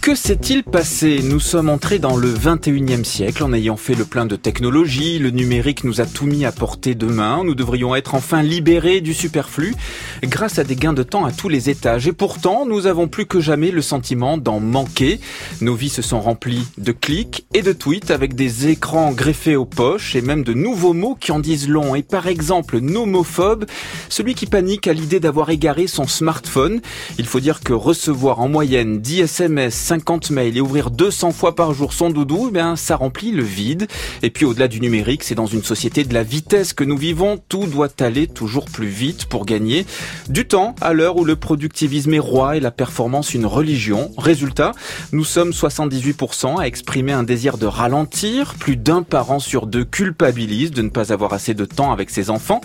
Que s'est-il passé Nous sommes entrés dans le 21e siècle en ayant fait le plein de technologie, le numérique nous a tout mis à portée de main, nous devrions être enfin libérés du superflu grâce à des gains de temps à tous les étages et pourtant nous avons plus que jamais le sentiment d'en manquer. Nos vies se sont remplies de clics et de tweets avec des écrans greffés aux poches et même de nouveaux mots qui en disent long et par exemple nomophobe, celui qui panique à l'idée d'avoir égaré son smartphone. Il faut dire que recevoir en moyenne 10 SMS 50 mails et ouvrir 200 fois par jour son doudou, eh bien, ça remplit le vide. Et puis au-delà du numérique, c'est dans une société de la vitesse que nous vivons. Tout doit aller toujours plus vite pour gagner du temps à l'heure où le productivisme est roi et la performance une religion. Résultat, nous sommes 78% à exprimer un désir de ralentir. Plus d'un parent sur deux culpabilise de ne pas avoir assez de temps avec ses enfants.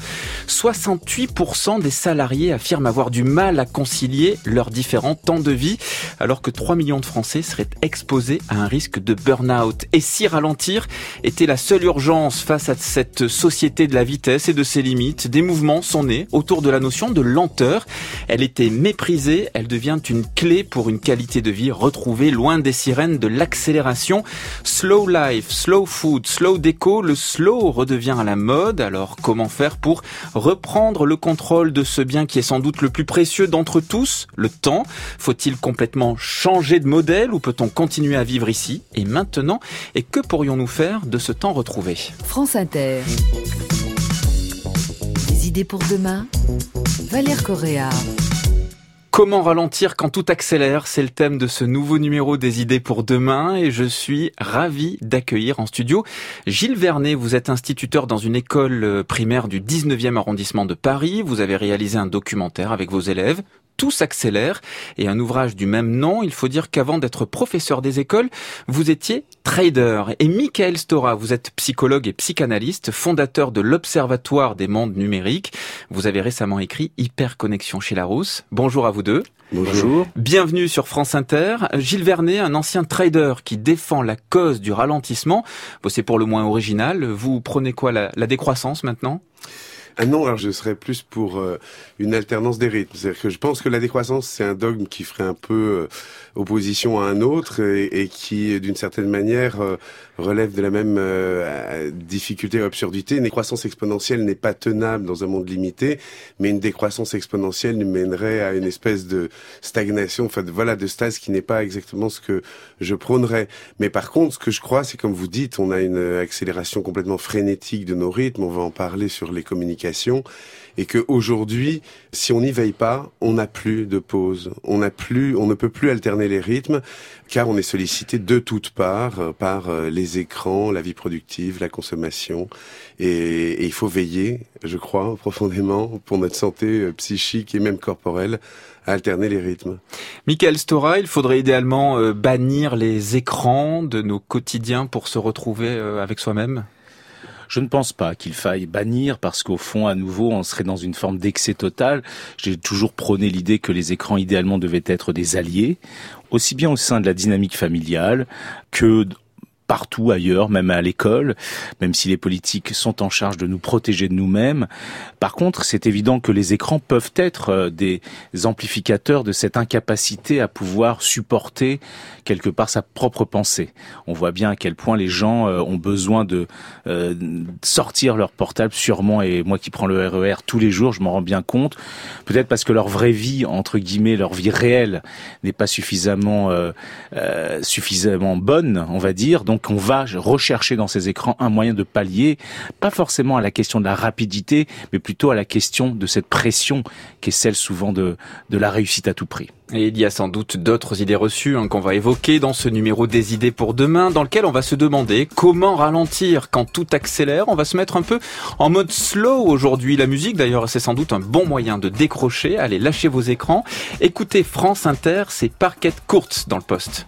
68% des salariés affirment avoir du mal à concilier leurs différents temps de vie, alors que 3 millions de Français seraient exposés à un risque de burn-out. Et si ralentir était la seule urgence face à cette société de la vitesse et de ses limites, des mouvements sont nés autour de la notion de lenteur. Elle était méprisée, elle devient une clé pour une qualité de vie retrouvée loin des sirènes de l'accélération. Slow life, slow food, slow déco, le slow redevient à la mode. Alors comment faire pour reprendre le contrôle de ce bien qui est sans doute le plus précieux d'entre tous, le temps Faut-il complètement changer de modèle ou peut-on continuer à vivre ici et maintenant Et que pourrions-nous faire de ce temps retrouvé France Inter. Des idées pour demain Valère Correa. Comment ralentir quand tout accélère C'est le thème de ce nouveau numéro des idées pour demain et je suis ravi d'accueillir en studio Gilles Vernet. Vous êtes instituteur dans une école primaire du 19e arrondissement de Paris. Vous avez réalisé un documentaire avec vos élèves tout s'accélère. Et un ouvrage du même nom, il faut dire qu'avant d'être professeur des écoles, vous étiez trader. Et Michael Stora, vous êtes psychologue et psychanalyste, fondateur de l'Observatoire des mondes numériques. Vous avez récemment écrit Hyperconnexion chez Larousse. Bonjour à vous deux. Bonjour. Bienvenue sur France Inter. Gilles Vernet, un ancien trader qui défend la cause du ralentissement. Bon, c'est pour le moins original. Vous prenez quoi, la, la décroissance maintenant? Ah non, alors je serais plus pour euh, une alternance des rythmes. C'est-à-dire que je pense que la décroissance, c'est un dogme qui ferait un peu euh, opposition à un autre et, et qui, d'une certaine manière, euh, relève de la même difficulté et absurdité. Une décroissance exponentielle n'est pas tenable dans un monde limité, mais une décroissance exponentielle mènerait à une espèce de stagnation, enfin voilà, de stase qui n'est pas exactement ce que je prônerais. Mais par contre, ce que je crois, c'est comme vous dites, on a une accélération complètement frénétique de nos rythmes. On va en parler sur les communications et que aujourd'hui, si on n'y veille pas, on n'a plus de pause, on n'a plus, on ne peut plus alterner les rythmes, car on est sollicité de toutes parts euh, par euh, les écrans, la vie productive, la consommation, et, il faut veiller, je crois profondément, pour notre santé euh, psychique et même corporelle, à alterner les rythmes. Michael Stora, il faudrait idéalement bannir les écrans de nos quotidiens pour se retrouver avec soi-même? Je ne pense pas qu'il faille bannir parce qu'au fond, à nouveau, on serait dans une forme d'excès total. J'ai toujours prôné l'idée que les écrans idéalement devaient être des alliés, aussi bien au sein de la dynamique familiale que partout ailleurs, même à l'école, même si les politiques sont en charge de nous protéger de nous-mêmes. Par contre, c'est évident que les écrans peuvent être euh, des amplificateurs de cette incapacité à pouvoir supporter quelque part sa propre pensée. On voit bien à quel point les gens euh, ont besoin de euh, sortir leur portable sûrement, et moi qui prends le RER e tous les jours, je m'en rends bien compte. Peut-être parce que leur vraie vie, entre guillemets, leur vie réelle n'est pas suffisamment suffisamment bonne, on va dire. On va rechercher dans ces écrans un moyen de pallier, pas forcément à la question de la rapidité, mais plutôt à la question de cette pression qui est celle souvent de, la réussite à tout prix. Et il y a sans doute d'autres idées reçues hein, qu'on va évoquer dans ce numéro des idées pour demain, dans lequel on va se demander comment ralentir quand tout accélère. On va se mettre un peu en mode slow aujourd'hui. La musique, d'ailleurs, c'est sans doute un bon moyen de décrocher. Allez, lâchez vos écrans. Écoutez France Inter, c'est Parquette Courte dans le poste.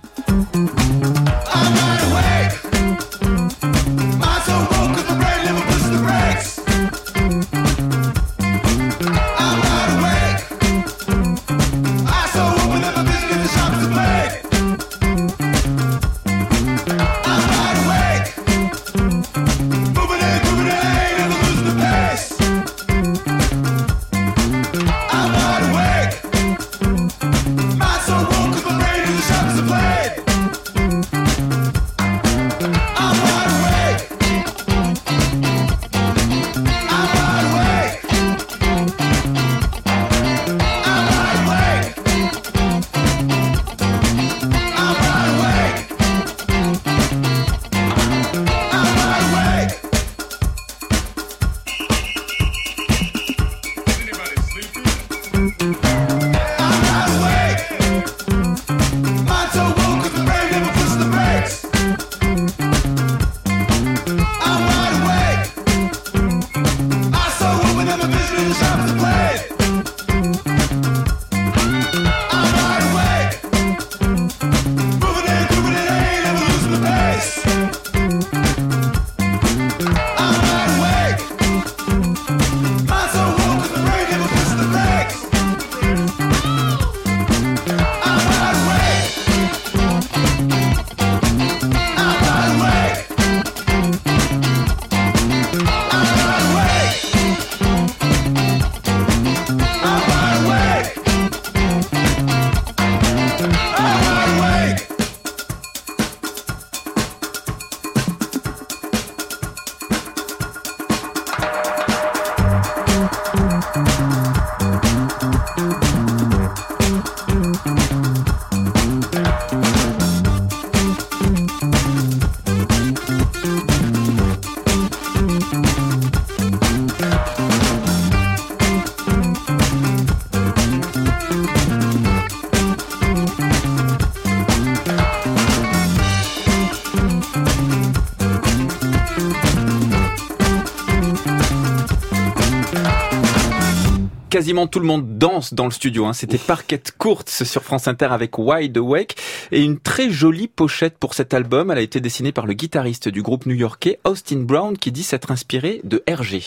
Quasiment tout le monde danse dans le studio. Hein. C'était Parquette Courte sur France Inter avec Wide Awake et une très jolie pochette pour cet album. Elle a été dessinée par le guitariste du groupe new-yorkais Austin Brown qui dit s'être inspiré de Hergé.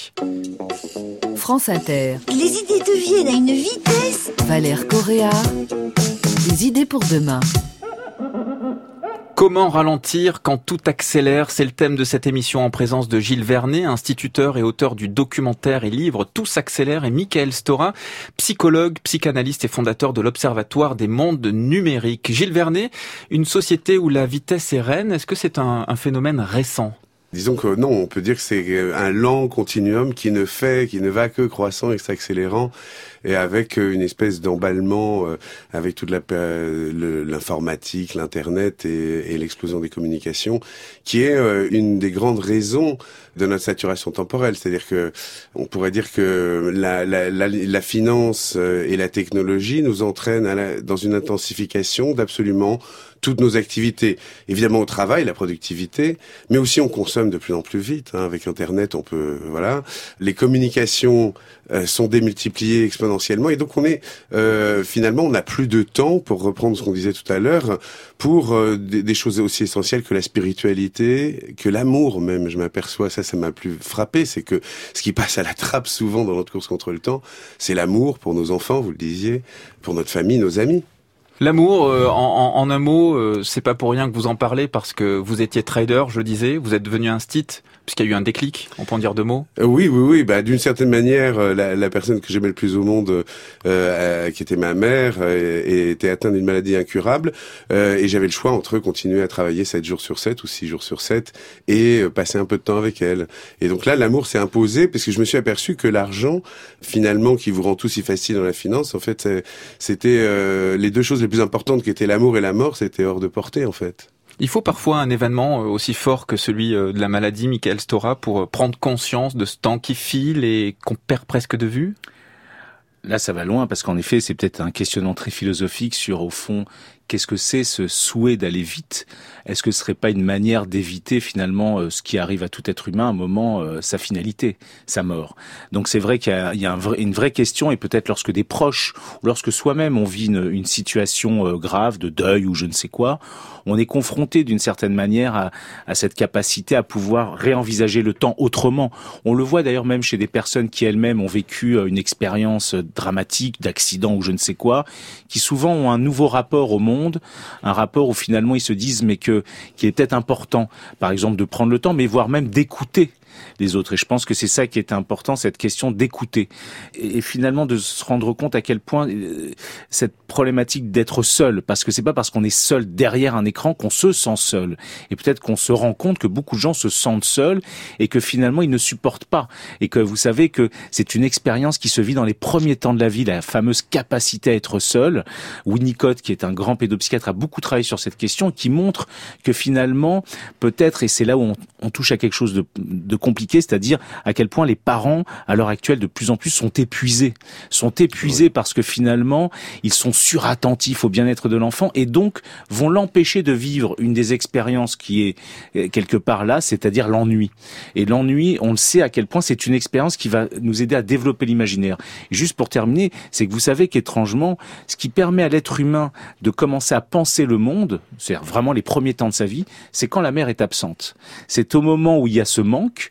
France Inter. Les idées deviennent à une vitesse. Valère Correa. Des idées pour demain. Comment ralentir quand tout accélère? C'est le thème de cette émission en présence de Gilles Vernet, instituteur et auteur du documentaire et livre Tout s'accélère et Michael Stora, psychologue, psychanalyste et fondateur de l'Observatoire des mondes numériques. Gilles Vernet, une société où la vitesse est reine, est-ce que c'est un, un phénomène récent? Disons que non, on peut dire que c'est un lent continuum qui ne fait, qui ne va que croissant et s'accélérant, et avec euh, une espèce d'emballement, euh, avec toute l'informatique, l'internet et, l'explosion des communications, qui est euh, une des grandes raisons de notre saturation temporelle. C'est-à-dire que on pourrait dire que la finance et la technologie nous entraînent dans une intensification d'absolument toutes nos activités. Évidemment au travail, la productivité, mais aussi on consomme de plus en plus vite. Hein. Avec Internet, on peut voilà. Les communications euh, sont démultipliées exponentiellement et donc on est euh, finalement on n'a plus de temps pour reprendre ce qu'on disait tout à l'heure pour euh, des, des, choses aussi essentielles que la spiritualité, que l'amour même. Je m'aperçois ça, ça m'a plus frappé, c'est que ce qui passe à la trappe souvent dans notre course contre le temps, c'est l'amour pour nos enfants, vous le disiez, pour notre famille, nos amis. L'amour, euh, en, en, un mot, euh, c'est pas pour rien que vous en parlez parce que vous étiez trader, je disais, vous êtes devenu un stit puisqu'il y a eu un déclic, on peut en dire deux mots? Euh, Oui, oui, oui. Bah, d'une certaine manière, euh, la, la, personne que j'aimais le plus au monde, euh, qui était ma mère, euh, était atteinte d'une maladie incurable, et j'avais le choix entre continuer à travailler 7 jours sur 7 ou 6 jours sur 7 et passer un peu de temps avec elle. Et donc là, l'amour s'est imposé parce que je me suis aperçu que l'argent, finalement, qui vous rend tout si facile dans la finance, en fait, c'était les deux choses les plus importantes qui étaient l'amour et la mort, c'était hors de portée, en fait. Il faut parfois un événement euh, aussi fort que celui euh, de la maladie, Michael Stora, pour euh, prendre conscience de ce temps qui file et qu'on perd presque de vue? Là, ça va loin parce qu'en effet, c'est peut-être un questionnement très philosophique sur, au fond, qu'est-ce que c'est ce souhait d'aller vite? Est-ce que ce serait pas une manière d'éviter finalement euh, ce qui arrive à tout être humain, à un moment, euh, sa finalité, sa mort? Donc c'est vrai qu'il y a, une vraie question, et peut-être lorsque des proches, ou lorsque soi-même on vit une, situation euh, grave, de deuil ou je ne sais quoi, on est confronté d'une certaine manière à, à, cette capacité à pouvoir réenvisager le temps autrement. On le voit d'ailleurs même chez des personnes qui elles-mêmes ont vécu une expérience dramatique, d'accident ou je ne sais quoi, qui souvent ont un nouveau rapport au monde un rapport où finalement ils se disent mais que qui est peut-être important, par exemple de prendre le temps, mais voire même d'écouter les autres. Et je pense que c'est ça qui est important, cette question d'écouter. Et, finalement de se rendre compte à quel point euh, cette problématique d'être seul, parce que c'est pas parce qu'on est seul derrière un écran qu'on se sent seul. Et peut-être qu'on se rend compte que beaucoup de gens se sentent seuls et que finalement ils ne supportent pas. Et que vous savez que c'est une expérience qui se vit dans les premiers temps de la vie, la fameuse capacité à être seul. Winnicott, qui est un grand pédopsychiatre, a beaucoup travaillé sur cette question, qui montre que finalement, peut-être, et c'est là où on, on, touche à quelque chose de, de compliqué, c'est-à-dire à quel point les parents, à l'heure actuelle, de plus en plus sont épuisés. Sont épuisés parce que finalement, ils sont surattentifs au bien-être de l'enfant et donc vont l'empêcher de vivre une des expériences qui est euh, quelque part là, c'est-à-dire l'ennui. Et l'ennui, on le sait à quel point c'est une expérience qui va nous aider à développer l'imaginaire. Juste pour terminer, c'est que vous savez qu'étrangement, ce qui permet à l'être humain de commencer à penser le monde, c'est vraiment les premiers temps de sa vie, c'est quand la mère est absente. C'est au moment où il y a ce manque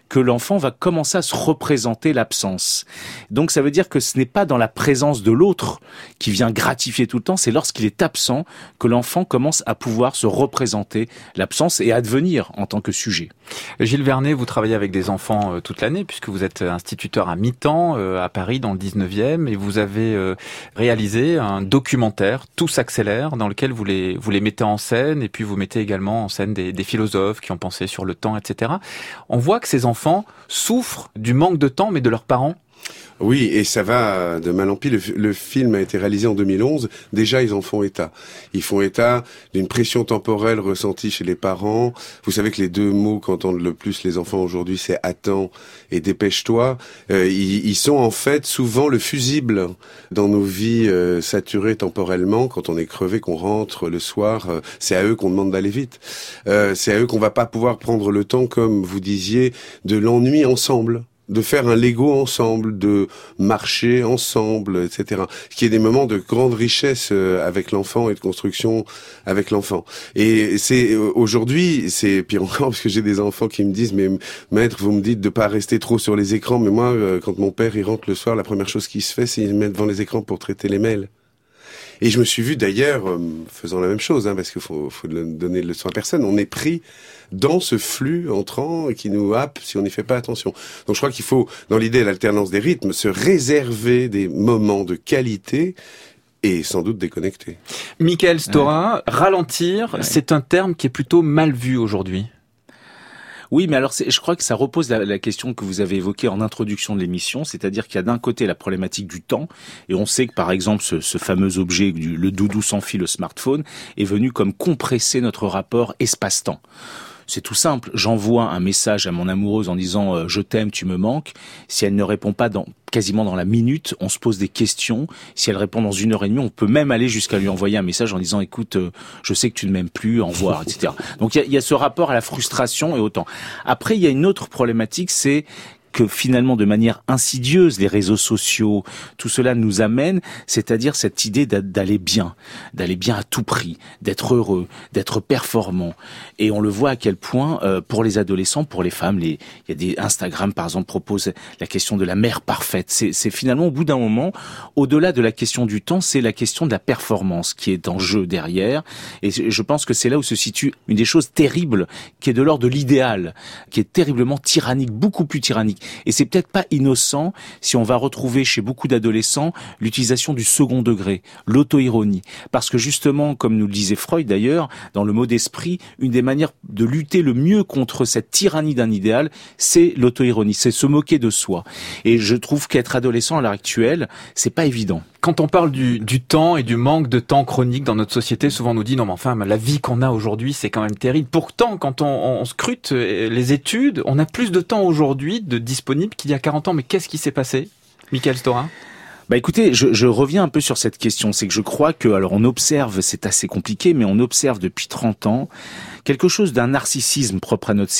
que l'enfant va commencer à se représenter l'absence. Donc ça veut dire que ce n'est pas dans la présence de l'autre qui vient gratifier tout le temps, c'est lorsqu'il est absent que l'enfant commence à pouvoir se représenter l'absence et à devenir en tant que sujet. Gilles Vernet, vous travaillez avec des enfants euh, toute l'année puisque vous êtes instituteur à mi-temps euh, à Paris dans le 19e et vous avez euh, réalisé un documentaire Tout s'accélère dans lequel vous les, vous les mettez en scène et puis vous mettez également en scène des, des philosophes qui ont pensé sur le temps, etc. On voit que ces enfants souffrent du manque de temps, mais de leurs parents Oui, et ça va de mal en pis. Le, film a été réalisé en 2011. Déjà, ils en font état. Ils font état d'une pression temporelle ressentie chez les parents. Vous savez que les deux mots qu'entendent le plus les enfants aujourd'hui, c'est attends et dépêche-toi. Euh, ils, sont en fait souvent le fusible dans nos vies euh, saturées temporellement. Quand on est crevé, qu'on rentre le soir, euh, c'est à eux qu'on demande d'aller vite. c'est à eux qu'on va pas pouvoir prendre le temps, comme vous disiez, de l'ennui ensemble de faire un Lego ensemble, de marcher ensemble, etc. Ce qui est des moments de grande richesse euh, avec l'enfant et de construction avec l'enfant. Et c'est euh, aujourd'hui, c'est pire encore parce que j'ai des enfants qui me disent mais maître, vous me dites de pas rester trop sur les écrans, mais moi euh, quand mon père il rentre le soir, la première chose qu'il se fait, c'est il met devant les écrans pour traiter les mails. Et je me suis vu d'ailleurs faisant la même chose, hein, parce qu'il faut, faut donner le leçon à personne. On est pris dans ce flux entrant qui nous happe si on n'y fait pas attention. Donc je crois qu'il faut, dans l'idée de l'alternance des rythmes, se réserver des moments de qualité et sans doute déconnecter. Michael Stora, ralentir, c'est un terme qui est plutôt mal vu aujourd'hui. Oui, mais alors je crois que ça repose la, question que vous avez évoquée en introduction de l'émission, c'est-à-dire qu'il y a d'un côté la problématique du temps, et on sait que par exemple ce, ce fameux objet, le doudou sans fil, le smartphone, est venu comme compresser notre rapport espace-temps. C'est tout simple. J'envoie un message à mon amoureuse en disant euh, je t'aime, tu me manques. Si elle ne répond pas dans quasiment dans la minute, on se pose des questions. Si elle répond dans une heure et demie, on peut même aller jusqu'à lui envoyer un message en disant écoute, euh, je sais que tu ne m'aimes plus, au revoir, etc. Donc il y a, y a ce rapport à la frustration et autant. Après, il y a une autre problématique, c'est que finalement de manière insidieuse les réseaux sociaux, tout cela nous amène, c'est-à-dire cette idée d'aller bien, d'aller bien à tout prix, d'être heureux, d'être performant. Et on le voit à quel point euh, pour les adolescents, pour les femmes, les, il y a des Instagram par exemple propose la question de la mère parfaite. C'est finalement au bout d'un moment, au-delà de la question du temps, c'est la question de la performance qui est en jeu derrière. Et je pense que c'est là où se situe une des choses terribles qui est de l'ordre de l'idéal, qui est terriblement tyrannique, beaucoup plus tyrannique et c'est peut-être pas innocent si on va retrouver chez beaucoup d'adolescents l'utilisation du second degré, l'auto-ironie. Parce que justement, comme nous le disait Freud d'ailleurs, dans le mot d'esprit, une des manières de lutter le mieux contre cette tyrannie d'un idéal, c'est l'auto-ironie, c'est se moquer de soi. Et je trouve qu'être adolescent à l'heure actuelle, c'est pas évident. Quand on parle du, du, temps et du manque de temps chronique dans notre société, souvent on nous dit non mais enfin la vie qu'on a aujourd'hui c'est quand même terrible. Pourtant quand on, on, scrute euh, les études, on a plus de temps aujourd'hui de disponible qu'il y a 40 ans. Mais qu'est-ce qui s'est passé, Michael Storin? Bah écoutez, je, je, reviens un peu sur cette question. C'est que je crois que, alors on observe, c'est assez compliqué, mais on observe depuis 30 ans quelque chose d'un narcissisme propre à notre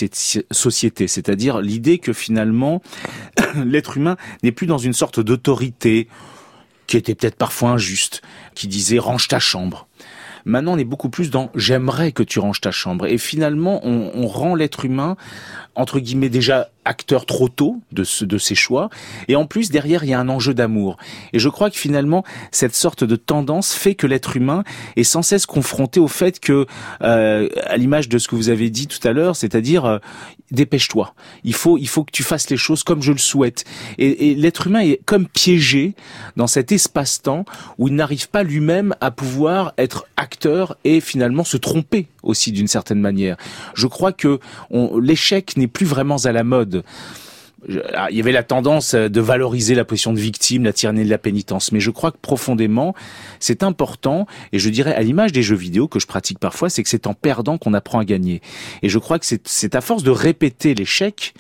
société, c'est-à-dire l'idée que finalement l'être humain n'est plus dans une sorte d'autorité qui était peut-être parfois injuste, qui disait range ta chambre. Maintenant, on est beaucoup plus dans j'aimerais que tu ranges ta chambre. Et finalement, on, rend l'être humain entre guillemets déjà acteur trop tôt de, ce, de ses choix. Et en plus, derrière, il y a un enjeu d'amour. Et je crois que finalement, cette sorte de tendance fait que l'être humain est sans cesse confronté au fait que, euh, à l'image de ce que vous avez dit tout à l'heure, c'est-à-dire, euh, dépêche-toi. Il faut, il faut que tu fasses les choses comme je le souhaite. Et, et l'être humain est comme piégé dans cet espace-temps où il n'arrive pas lui-même à pouvoir être acteur et finalement se tromper aussi d'une certaine manière. Je crois que l'échec n'est plus vraiment à la mode. Ah, il y avait la tendance euh, de valoriser la position de victime, la tyrannie de la pénitence, mais je crois que profondément, c'est important, et je dirais à l'image des jeux vidéo que je pratique parfois, c'est que c'est en perdant qu'on apprend à gagner. Et je crois que c'est à force de répéter l'échec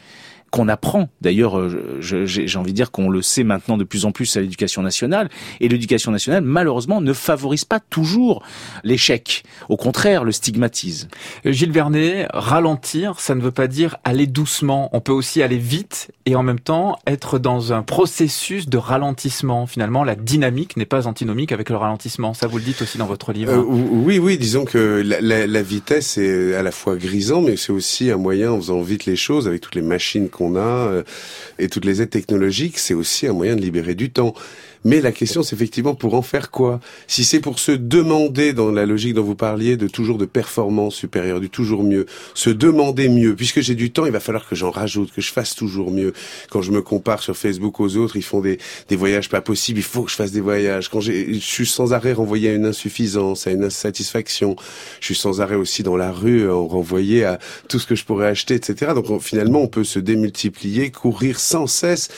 qu'on apprend. D'ailleurs, euh, j'ai envie de dire qu'on le sait maintenant de plus en plus à l'éducation nationale. Et l'éducation nationale, malheureusement, ne favorise pas toujours l'échec. Au contraire, le stigmatise. Euh, Gilles Vernet, ralentir, ça ne veut pas dire aller doucement. On peut aussi aller vite et en même temps être dans un processus de ralentissement. Finalement, la dynamique n'est pas antinomique avec le ralentissement. Ça, vous le dites aussi dans votre livre. Euh, oui, oui, disons que la, la, la, vitesse est à la fois grisant, mais c'est aussi un moyen, en faisant vite les choses, avec toutes les machines qu'on a euh, et toutes les aides technologiques, c'est aussi un moyen de libérer du temps. Mais la question, c'est effectivement pour en faire quoi? Si c'est pour se demander, dans la logique dont vous parliez, de toujours de performance supérieure, du toujours mieux, se demander mieux, puisque j'ai du temps, il va falloir que j'en rajoute, que je fasse toujours mieux. Quand je me compare sur Facebook aux autres, ils font des, des voyages pas possibles, il faut que je fasse des voyages. Quand je suis sans arrêt renvoyé à une insuffisance, à une insatisfaction, je suis sans arrêt aussi dans la rue, renvoyé à tout ce que je pourrais acheter, etc. Donc finalement, on peut se démultiplier, courir sans cesse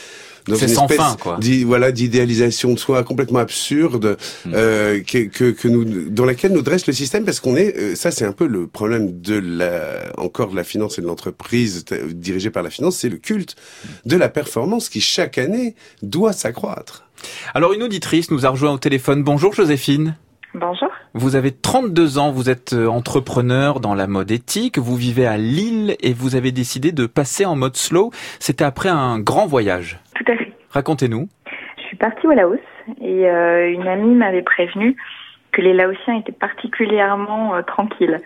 dans C'est une sans espèce fin, quoi. voilà d'idéalisation de soi complètement absurde Hmm. euh, que, que, que nous dans laquelle nous dresse le système parce qu'on est euh, ça c'est un peu le problème de la encore de la finance et de l'entreprise dirigée par la finance c'est le culte de la performance qui chaque année doit s'accroître. Alors une auditrice nous a rejoint au téléphone. Bonjour Joséphine. Bonjour. Vous avez 32 ans, vous êtes euh, entrepreneur dans la mode éthique, vous vivez à Lille et vous avez décidé de passer en mode slow. C'était après un grand voyage. Tout à fait. Racontez-nous. Je suis partie au Laos et euh, une amie m'avait prévenu que les Laotiens étaient particulièrement euh, tranquilles.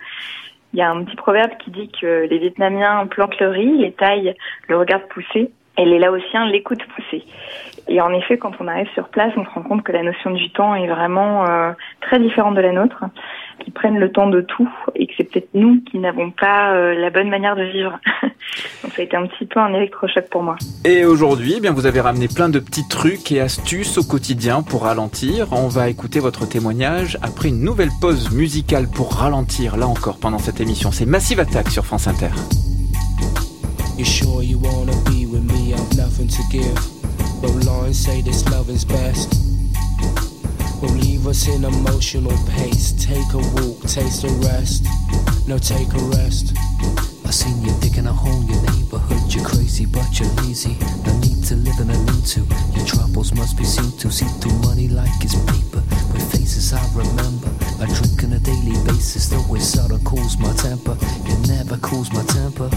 Il y a un petit proverbe qui dit que les Vietnamiens plantent le riz, les Thaïs le regardent pousser et les Laotiens l'écoutent pousser. Et en effet, quand on arrive sur place, on se rend compte que la notion du temps est vraiment euh, très différente de la nôtre, qu'ils prennent le temps de tout et que c'est peut-être nous qui n'avons pas euh, la bonne manière de vivre. Donc ça a été un petit peu un électrochoc pour moi. Et aujourd'hui, eh bien vous avez ramené plein de petits trucs et astuces au quotidien pour ralentir. On va écouter votre témoignage après une nouvelle pause musicale pour ralentir là encore pendant cette émission. C'est Massive Attack sur France Inter. You sure you wanna be with me? I've nothing to give. But lines say this love is best. Will leave us in emotional pace. Take a walk, taste a rest. No, take a rest. I seen you digging a hole in your neighborhood. You're crazy, but you're lazy. No need to live in a need to. Your troubles must be seen to. See through money like it's paper. With faces I remember. I drink on a daily basis. Though it seldom cools my temper. It never cools my temper.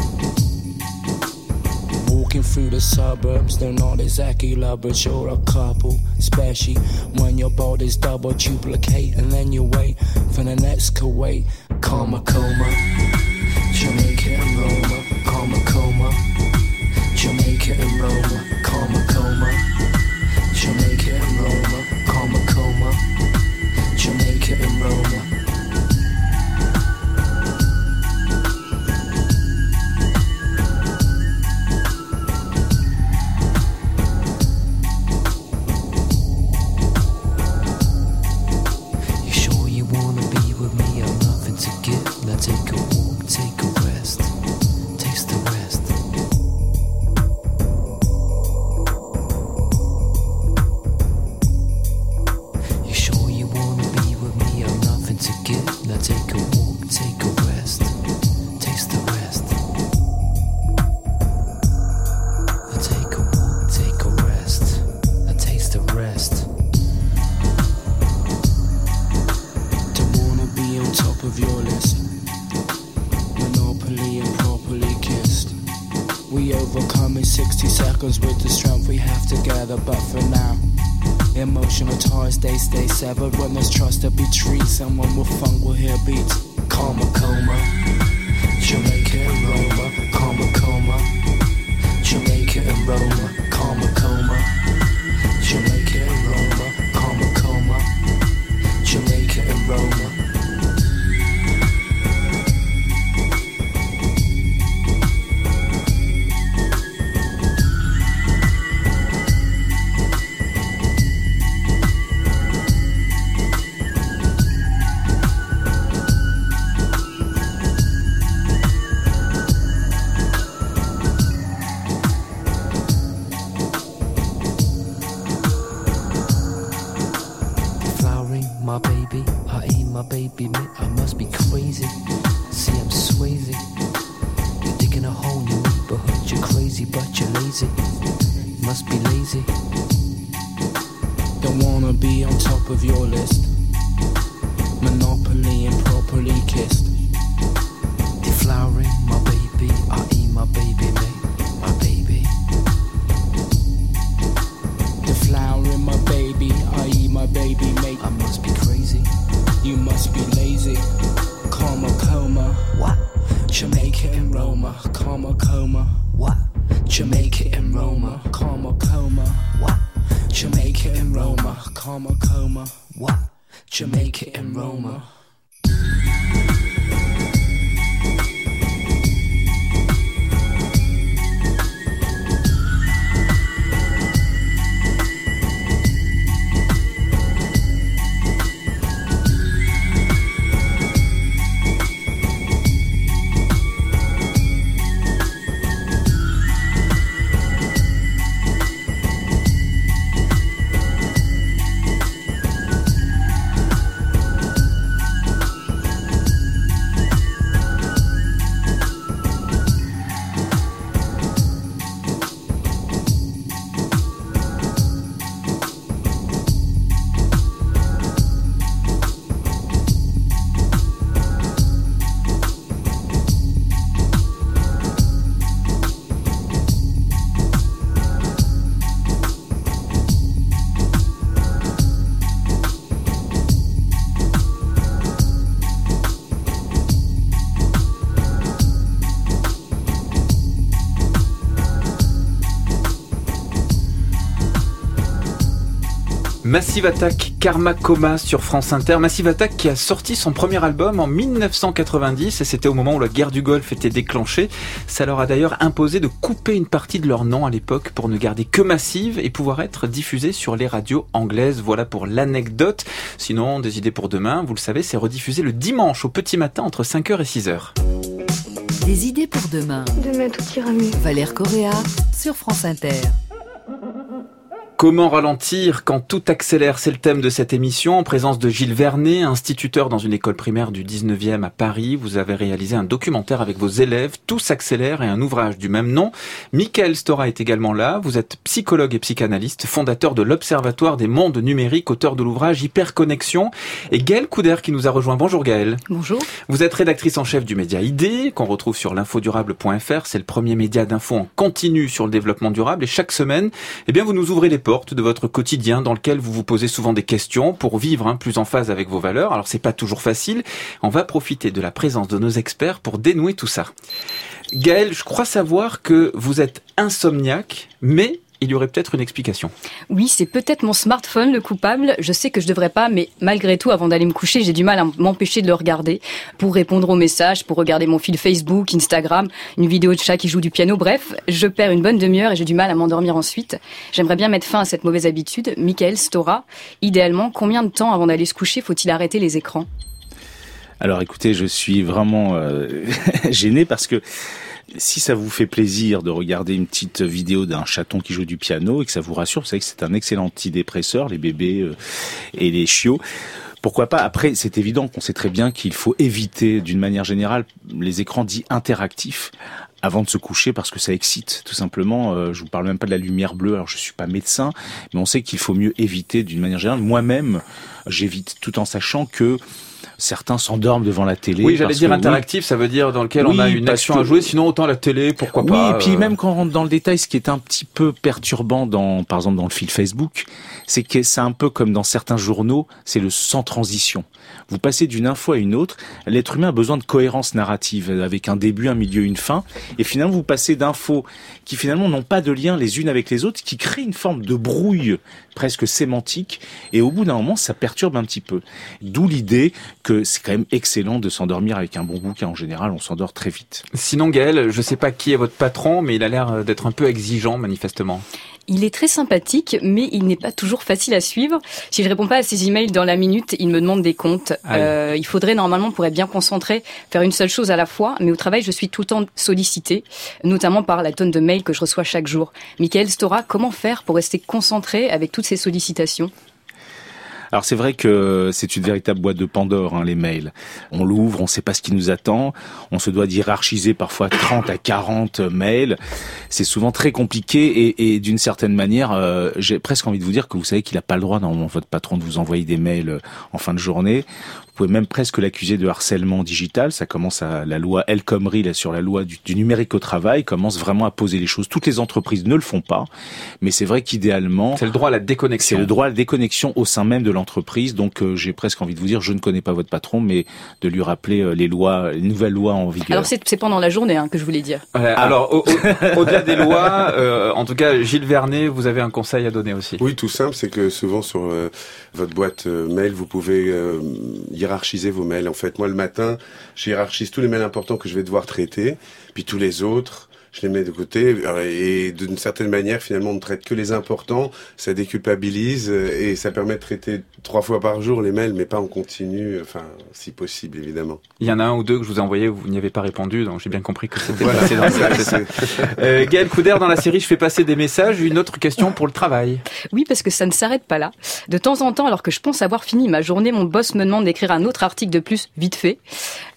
Walking through the suburbs, they're not exactly lovers, you're a couple. Especially when your body's double duplicate, and then you wait for the next Kuwait. Karma coma, Jamaica emotional ties they stay severed. When there's trust, there'll be and when we're funk, we'll hear beats. Karma coma, Jamaica and Roma. Karma coma, Jamaica and Roma. Massive Attack Karma Coma sur France Inter. Massive Attack qui a sorti son premier album en 1990 et c'était au moment où la guerre du Golfe était déclenchée. Ça leur a d'ailleurs imposé de couper une partie de leur nom à l'époque pour ne garder que Massive et pouvoir être diffusé sur les radios anglaises. Voilà pour l'anecdote. Sinon, des idées pour demain, vous le savez, c'est rediffusé le dimanche au petit matin entre 5h et 6h. Des idées pour demain. Demain tout ira mieux. Valère Correa sur France Inter. Comment ralentir quand tout accélère? C'est le thème de cette émission en présence de Gilles Vernet, instituteur dans une école primaire du 19e à Paris. Vous avez réalisé un documentaire avec vos élèves, Tout s'accélère et un ouvrage du même nom. Michael Stora est également là. Vous êtes psychologue et psychanalyste, fondateur de l'Observatoire des mondes numériques, auteur de l'ouvrage Hyperconnexion. Et Gaëlle Couder qui nous a rejoint. Bonjour Gaëlle. Bonjour. Vous êtes rédactrice en chef du média ID, qu'on retrouve sur l'infodurable.fr. C'est le premier média d'info en continu sur le développement durable. Et chaque semaine, eh bien, vous nous ouvrez les portes de votre quotidien dans lequel vous vous posez souvent des questions pour vivre hein, plus en phase avec vos valeurs. Alors c'est pas toujours facile. On va profiter de la présence de nos experts pour dénouer tout ça. Gaël, je crois savoir que vous êtes insomniaque, mais il y aurait peut-être une explication. Oui, c'est peut-être mon smartphone le coupable. Je sais que je devrais pas, mais malgré tout, avant d'aller me coucher, j'ai du mal à m'empêcher de le regarder pour répondre aux messages, pour regarder mon fil Facebook, Instagram, une vidéo de chat qui joue du piano. Bref, je perds une bonne demi-heure et j'ai du mal à m'endormir ensuite. J'aimerais bien mettre fin à cette mauvaise habitude. Michael Stora, idéalement, combien de temps avant d'aller se coucher faut-il arrêter les écrans? Alors écoutez, je suis vraiment euh, gêné parce que si ça vous fait plaisir de regarder une petite vidéo d'un chaton qui joue du piano et que ça vous rassure, vous savez que c'est un excellent antidépresseur, les bébés euh, et les chiots. Pourquoi pas? Après, c'est évident qu'on sait très bien qu'il faut éviter, d'une manière générale, les écrans dits interactifs avant de se coucher parce que ça excite tout simplement. Euh, je vous parle même pas de la lumière bleue. Alors je suis pas médecin, mais on sait qu'il faut mieux éviter d'une manière générale. Moi-même, j'évite tout en sachant que certains s'endorment devant la télé. Oui, j'allais dire interactif, ça veut dire dans lequel on a une action à jouer, sinon autant la télé, pourquoi oui, pas. Oui, et puis euh... même quand on rentre dans le détail, ce qui est un petit peu perturbant dans, par exemple, dans le fil Facebook, c'est que c'est un peu comme dans certains journaux, c'est le sans transition. Vous passez d'une info à une autre, l'être humain a besoin de cohérence narrative, avec un début, un milieu, une fin, et finalement vous passez d'infos qui finalement n'ont pas de lien les unes avec les autres, qui créent une forme de brouille presque sémantique, et au bout d'un moment, ça perturbe un petit peu. D'où l'idée que c'est quand même excellent de s'endormir avec un bon bouquin. En général, on s'endort très vite. Sinon, Gaël, je sais pas qui est votre patron, mais il a l'air d'être un peu exigeant, manifestement. Il est très sympathique, mais il n'est pas toujours facile à suivre. Si je réponds pas à ses emails dans la minute, il me demande des comptes. Euh, il faudrait normalement, pour être bien concentré, faire une seule chose à la fois. Mais au travail, je suis tout le temps sollicité, notamment par la tonne de mails que je reçois chaque jour. Michael Stora, comment faire pour rester concentré avec toutes ces sollicitations? Alors c'est vrai que c'est une véritable boîte de Pandore, hein, les mails. On l'ouvre, on ne sait pas ce qui nous attend, on se doit d'hierarchiser parfois 30 à 40 mails. C'est souvent très compliqué et, et d'une certaine manière, euh, j'ai presque envie de vous dire que vous savez qu'il n'a pas le droit, normalement, votre patron, de vous envoyer des mails en fin de journée. Vous pouvez même presque l'accuser de harcèlement digital. Ça commence à la loi El Khomri, là, sur la loi du, du, numérique au travail, commence vraiment à poser les choses. Toutes les entreprises ne le font pas, mais c'est vrai qu'idéalement, c'est le droit à la déconnexion. C'est le droit à la déconnexion au sein même de l'entreprise. Donc, euh, j'ai presque envie de vous dire, je ne connais pas votre patron, mais de lui rappeler euh, les lois, les nouvelles lois en vigueur. Alors, c'est pendant la journée hein, que je voulais dire. Ouais, ah. Alors, au-delà au, au des lois, euh, en tout cas, Gilles Vernet, vous avez un conseil à donner aussi. Oui, tout simple, c'est que souvent sur euh, votre boîte mail, vous pouvez hiérarchiser vos mails. En fait, moi, le matin, je hiérarchise tous les mails importants que je vais devoir traiter, puis tous les autres, je les mets de côté et d'une certaine manière finalement on ne traite que les importants ça déculpabilise et ça permet de traiter trois fois par jour les mails mais pas en continu enfin si possible évidemment. Il y en a un ou deux que je vous ai envoyé vous n'y avez pas répondu donc j'ai bien compris que c'était voilà. passé dans euh, Gaël Couder dans la série je fais passer des messages une autre question pour le travail. Oui parce que ça ne s'arrête pas là. De temps en temps alors que je pense avoir fini ma journée mon boss me demande d'écrire un autre article de plus vite fait.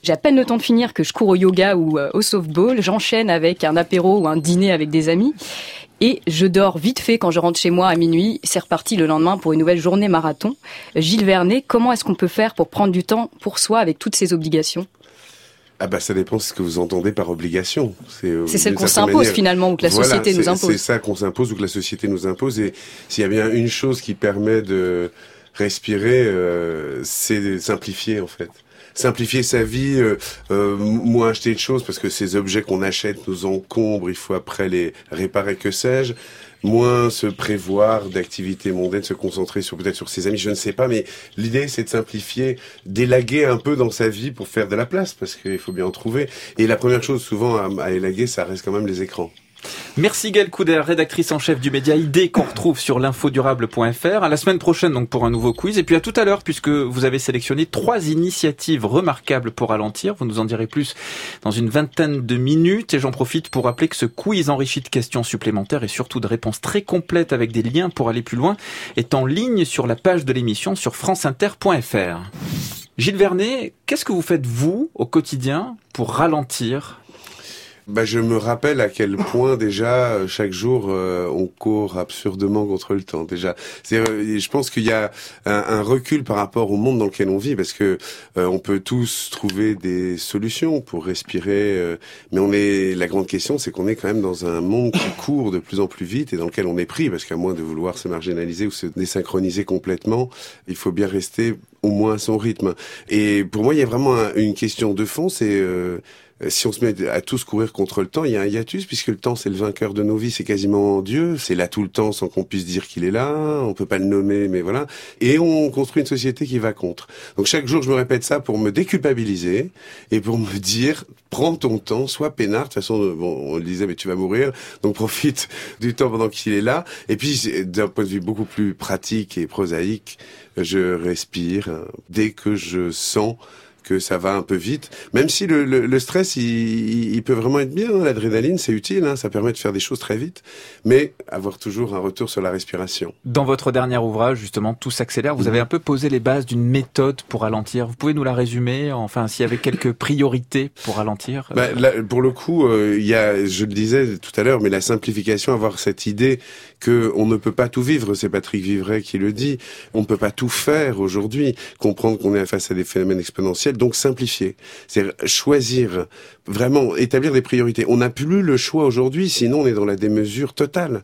J'ai à peine le temps de finir que je cours au yoga ou euh, au softball. J'enchaîne avec un apéro ou un dîner avec des amis. Et je dors vite fait quand je rentre chez moi à minuit. C'est reparti le lendemain pour une nouvelle journée marathon. Gilles Vernet, comment est-ce qu'on peut faire pour prendre du temps pour soi avec toutes ces obligations? Ah bah ça dépend de ce que vous entendez par obligation. C'est celle qu'on s'impose finalement ou que la voilà, société nous impose. C'est ça qu'on s'impose ou que la société nous impose. Et s'il y a bien une chose qui permet de respirer, euh, c'est simplifier en fait simplifier sa vie, euh, euh, moins acheter de choses parce que ces objets qu'on achète nous encombrent, il faut après les réparer, que sais-je moins se prévoir d'activités mondaines, se concentrer sur peut-être sur ses amis, je ne sais pas, mais l'idée c'est de simplifier, d'élaguer un peu dans sa vie pour faire de la place, parce qu'il faut bien en trouver. Et la première chose souvent à, à élaguer, ça reste quand même les écrans. Merci Gaëlle Couder, rédactrice en chef du média ID qu'on retrouve sur l'infodurable.fr. À la semaine prochaine donc pour un nouveau quiz. Et puis à tout à l'heure puisque vous avez sélectionné trois initiatives remarquables pour ralentir. Vous nous en direz plus dans une vingtaine de minutes. Et j'en profite pour rappeler que ce quiz enrichi de questions supplémentaires et surtout de réponses très complètes avec des liens pour aller plus loin est en ligne sur la page de l'émission sur franceinter.fr. Gilles Vernet, qu'est-ce que vous faites vous au quotidien pour ralentir bah, je me rappelle à quel point déjà euh, chaque jour euh, on court absurdement contre le temps. Déjà, euh, je pense qu'il y a un, recul par rapport au monde dans lequel on vit, parce que on peut tous trouver des solutions pour respirer, mais on est la grande question, c'est qu'on est quand même dans un monde qui court de plus en plus vite et dans lequel on est pris, parce qu'à moins de vouloir se marginaliser ou se désynchroniser complètement, il faut bien rester au moins à son rythme. Et pour moi, il y a vraiment une question de fond, c'est euh, si on se met à tous courir contre le temps, il y a un hiatus puisque le temps c'est le vainqueur de nos vies, c'est quasiment Dieu, c'est là tout le temps sans qu'on puisse dire qu'il est là, on peut pas le nommer, mais voilà. Et on construit une société qui va contre. Donc chaque jour je me répète ça pour me déculpabiliser et pour me dire prends ton temps, sois peinard. De toute façon, bon, on le disait, mais tu vas mourir, donc profite du temps pendant qu'il est là. Et puis d'un point de vue beaucoup plus pratique et prosaïque, je respire dès que je sens que ça va un peu vite. Même si le, le, le stress, il, il, peut vraiment être bien. Hein. L'adrénaline, c'est utile. Hein. Ça permet de faire des choses très vite. Mais avoir toujours un retour sur la respiration. Dans votre dernier ouvrage, justement, Tout s'accélère, vous avez un peu posé les bases d'une méthode pour ralentir. Vous pouvez nous la résumer Enfin, s'il y avait quelques priorités pour ralentir bah, là, Pour le coup, euh, il y a, je le disais tout à l'heure, mais la simplification, avoir cette idée que on ne peut pas tout vivre. C'est Patrick Vivray qui le dit. On ne peut pas tout faire aujourd'hui. Comprendre qu'on est face à des phénomènes exponentiels donc simplifier. C'est choisir, vraiment établir des priorités. On n'a plus le choix aujourd'hui, sinon on est dans la démesure totale.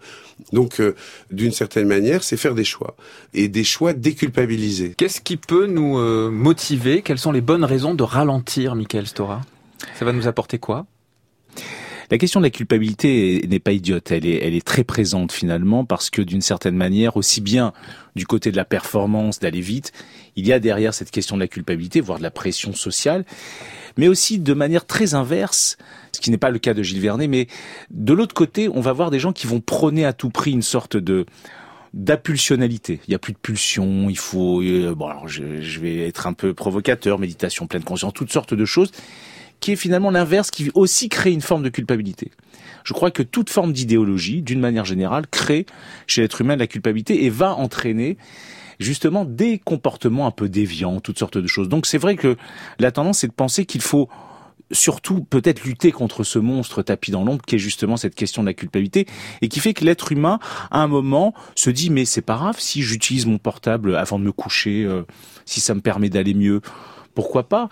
Donc, euh, d'une certaine manière, c'est faire des choix et des choix déculpabilisés. Qu'est-ce qui peut nous euh, motiver? Quelles sont les bonnes raisons de ralentir, Michael Stora? Ça va nous apporter quoi? La question de la culpabilité n'est pas idiote, elle est, elle est très présente finalement parce que d'une certaine manière, aussi bien du côté de la performance, d'aller vite, il y a derrière cette question de la culpabilité, voire de la pression sociale, mais aussi de manière très inverse, ce qui n'est pas le cas de Gilles Vernet, mais de l'autre côté, on va voir des gens qui vont prôner à tout prix une sorte de d'impulsionalité. Il n'y a plus de pulsion, il faut... Euh, bon, alors je, je vais être un peu provocateur, méditation, pleine conscience, toutes sortes de choses qui est finalement l'inverse, qui aussi crée une forme de culpabilité. Je crois que toute forme d'idéologie, d'une manière générale, crée chez l'être humain de la culpabilité et va entraîner justement des comportements un peu déviants, toutes sortes de choses. Donc c'est vrai que la tendance c'est de penser qu'il faut surtout peut-être lutter contre ce monstre tapis dans l'ombre qui est justement cette question de la culpabilité et qui fait que l'être humain à un moment se dit mais c'est pas grave si j'utilise mon portable avant de me coucher euh, si ça me permet d'aller mieux pourquoi pas?